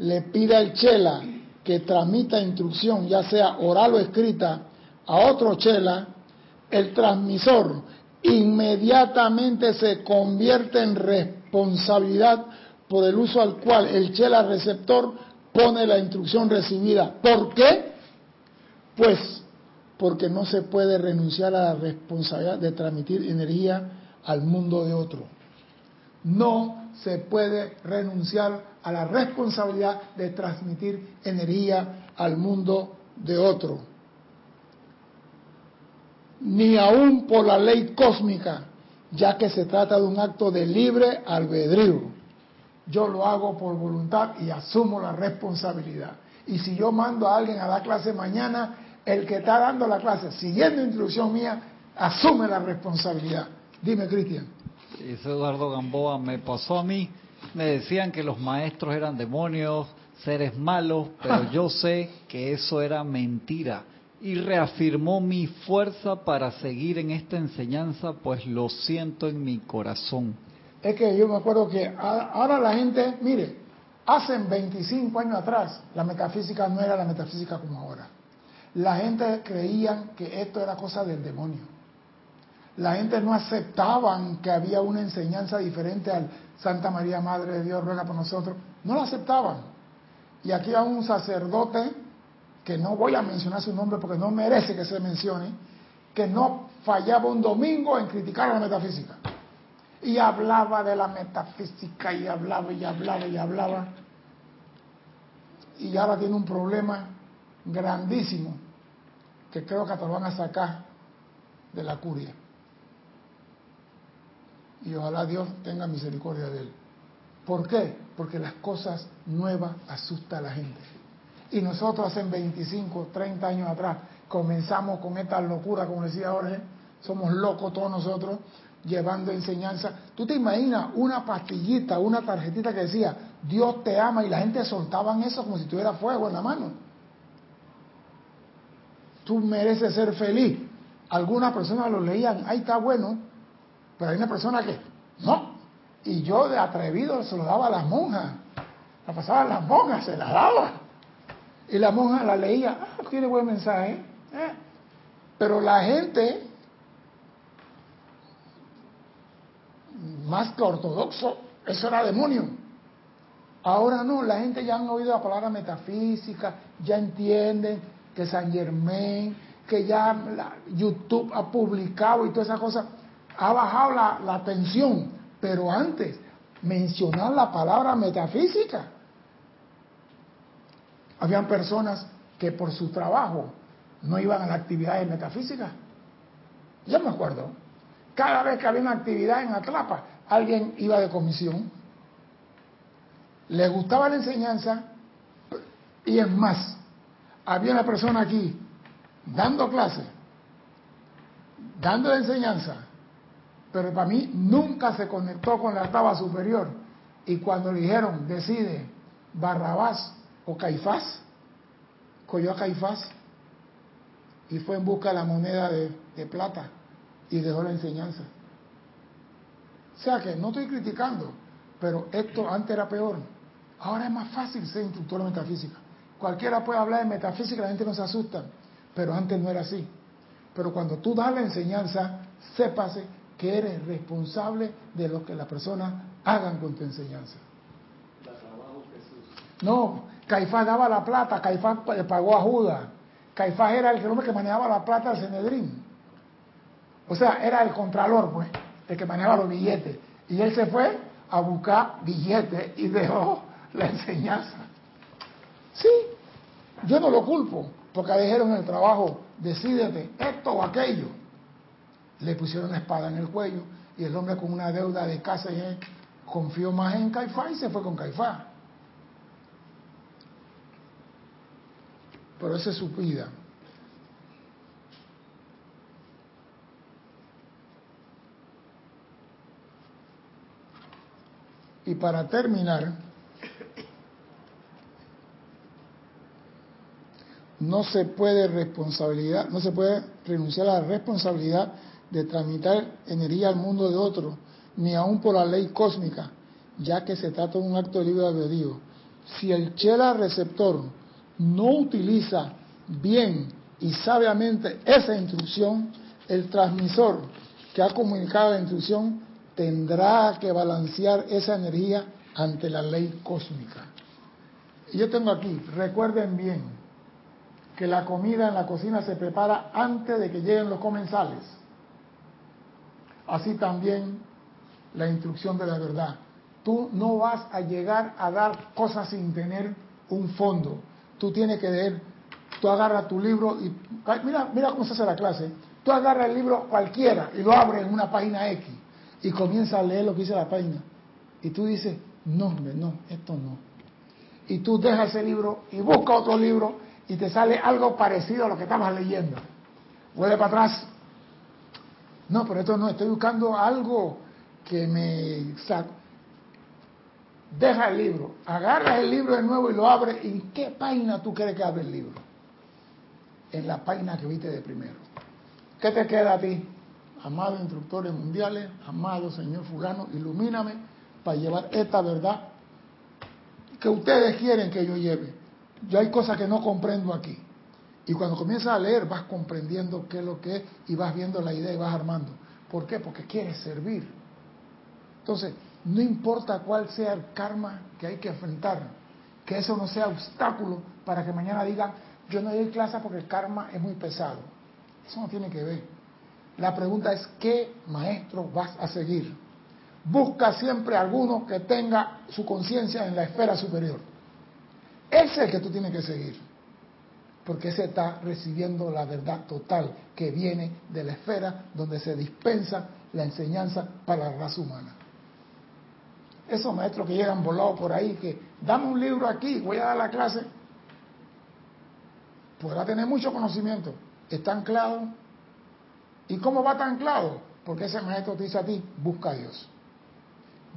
le pida al chela que transmita instrucción, ya sea oral o escrita, a otro chela, el transmisor inmediatamente se convierte en responsabilidad por el uso al cual el chela receptor pone la instrucción recibida. ¿Por qué? Pues porque no se puede renunciar a la responsabilidad de transmitir energía al mundo de otro. No se puede renunciar a la responsabilidad de transmitir energía al mundo de otro. ni aún por la ley cósmica, ya que se trata de un acto de libre albedrío. Yo lo hago por voluntad y asumo la responsabilidad. Y si yo mando a alguien a dar clase mañana, el que está dando la clase, siguiendo instrucción mía, asume la responsabilidad. Dime, Cristian. Dice Eduardo Gamboa, me pasó a mí, me decían que los maestros eran demonios, seres malos, pero yo sé que eso era mentira. Y reafirmó mi fuerza para seguir en esta enseñanza, pues lo siento en mi corazón. Es que yo me acuerdo que ahora la gente, mire, hace 25 años atrás la metafísica no era la metafísica como ahora. La gente creía que esto era cosa del demonio. La gente no aceptaban que había una enseñanza diferente al Santa María Madre de Dios ruega por nosotros. No lo aceptaban. Y aquí hay un sacerdote, que no voy a mencionar su nombre porque no merece que se mencione, que no fallaba un domingo en criticar a la metafísica. Y hablaba de la metafísica y hablaba y hablaba y hablaba. Y ahora tiene un problema grandísimo que creo que te lo van a sacar de la curia. Y ojalá Dios tenga misericordia de él. ¿Por qué? Porque las cosas nuevas asustan a la gente. Y nosotros hace 25, 30 años atrás comenzamos con esta locura, como decía Jorge, somos locos todos nosotros, llevando enseñanza. ¿Tú te imaginas una pastillita, una tarjetita que decía, Dios te ama y la gente soltaban eso como si tuviera fuego en la mano? Tú mereces ser feliz. Algunas personas lo leían, ahí está bueno, pero hay una persona que, no. Y yo de atrevido se lo daba a las monjas. La pasaba a las monjas, se la daba. Y la monja la leía, ah, tiene buen mensaje. ¿eh? Pero la gente, más que ortodoxo, eso era demonio. Ahora no, la gente ya han oído la palabra metafísica, ya entienden que San Germain, que ya YouTube ha publicado y toda esa cosa, ha bajado la, la tensión. Pero antes, mencionar la palabra metafísica. Habían personas que por su trabajo no iban a la actividad de metafísica. Yo me acuerdo, cada vez que había una actividad en Atlapa, alguien iba de comisión, le gustaba la enseñanza y es más, había una persona aquí dando clase, dando enseñanza, pero para mí nunca se conectó con la octava superior. Y cuando le dijeron, decide Barrabás o Caifás, cogió a Caifás y fue en busca de la moneda de, de plata y dejó la enseñanza. O sea que no estoy criticando, pero esto antes era peor. Ahora es más fácil ser instructor de metafísica. Cualquiera puede hablar de metafísica, la gente no se asusta, pero antes no era así. Pero cuando tú das la enseñanza, sépase que eres responsable de lo que las personas hagan con tu enseñanza. No, Caifás daba la plata, Caifás le pagó a Judas. Caifás era el hombre que manejaba la plata del Cenedrín. O sea, era el contralor, pues, el que manejaba los billetes. Y él se fue a buscar billetes y dejó la enseñanza. Sí, yo no lo culpo, porque dijeron en el trabajo, decídete esto o aquello le pusieron una espada en el cuello y el hombre con una deuda de casa y confió más en Caifás y se fue con Caifás. Pero esa es su vida. Y para terminar, no se puede responsabilidad, no se puede renunciar a la responsabilidad de tramitar energía al mundo de otro, ni aun por la ley cósmica, ya que se trata de un acto de libre albedrío. Si el chela receptor no utiliza bien y sabiamente esa instrucción, el transmisor que ha comunicado la instrucción tendrá que balancear esa energía ante la ley cósmica. Yo tengo aquí, recuerden bien, que la comida en la cocina se prepara antes de que lleguen los comensales así también la instrucción de la verdad. Tú no vas a llegar a dar cosas sin tener un fondo. Tú tienes que tener tú agarras tu libro y mira, mira cómo se hace la clase. Tú agarras el libro cualquiera y lo abres en una página X y comienzas a leer lo que dice la página. Y tú dices, no, no, esto no. Y tú dejas ese libro y buscas otro libro y te sale algo parecido a lo que estabas leyendo. Vuelve para atrás. No, pero esto no, estoy buscando algo que me... Deja el libro, agarras el libro de nuevo y lo abres. ¿En qué página tú quieres que abre el libro? En la página que viste de primero. ¿Qué te queda a ti? Amados instructores mundiales, amado Señor Fulano, ilumíname para llevar esta verdad que ustedes quieren que yo lleve. Yo hay cosas que no comprendo aquí. Y cuando comienzas a leer vas comprendiendo qué es lo que es y vas viendo la idea y vas armando. ¿Por qué? Porque quieres servir. Entonces, no importa cuál sea el karma que hay que enfrentar, que eso no sea obstáculo para que mañana digan, yo no doy clase porque el karma es muy pesado. Eso no tiene que ver. La pregunta es, ¿qué maestro vas a seguir? Busca siempre alguno que tenga su conciencia en la esfera superior. Ese es el que tú tienes que seguir. Porque ese está recibiendo la verdad total que viene de la esfera donde se dispensa la enseñanza para la raza humana. Esos maestros que llegan volados por ahí, que dame un libro aquí, voy a dar la clase, podrá tener mucho conocimiento, está anclado. ¿Y cómo va tan anclado? Porque ese maestro te dice a ti, busca a Dios.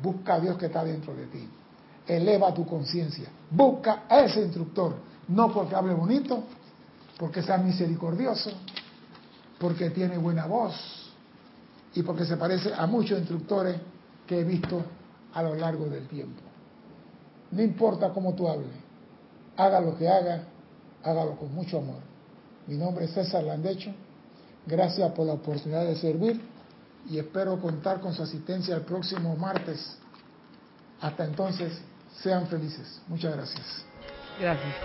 Busca a Dios que está dentro de ti. Eleva tu conciencia. Busca a ese instructor. No porque hable bonito, porque sea misericordioso, porque tiene buena voz y porque se parece a muchos instructores que he visto a lo largo del tiempo. No importa cómo tú hables, haga lo que haga, hágalo con mucho amor. Mi nombre es César Landecho, gracias por la oportunidad de servir y espero contar con su asistencia el próximo martes. Hasta entonces, sean felices. Muchas gracias. Gracias.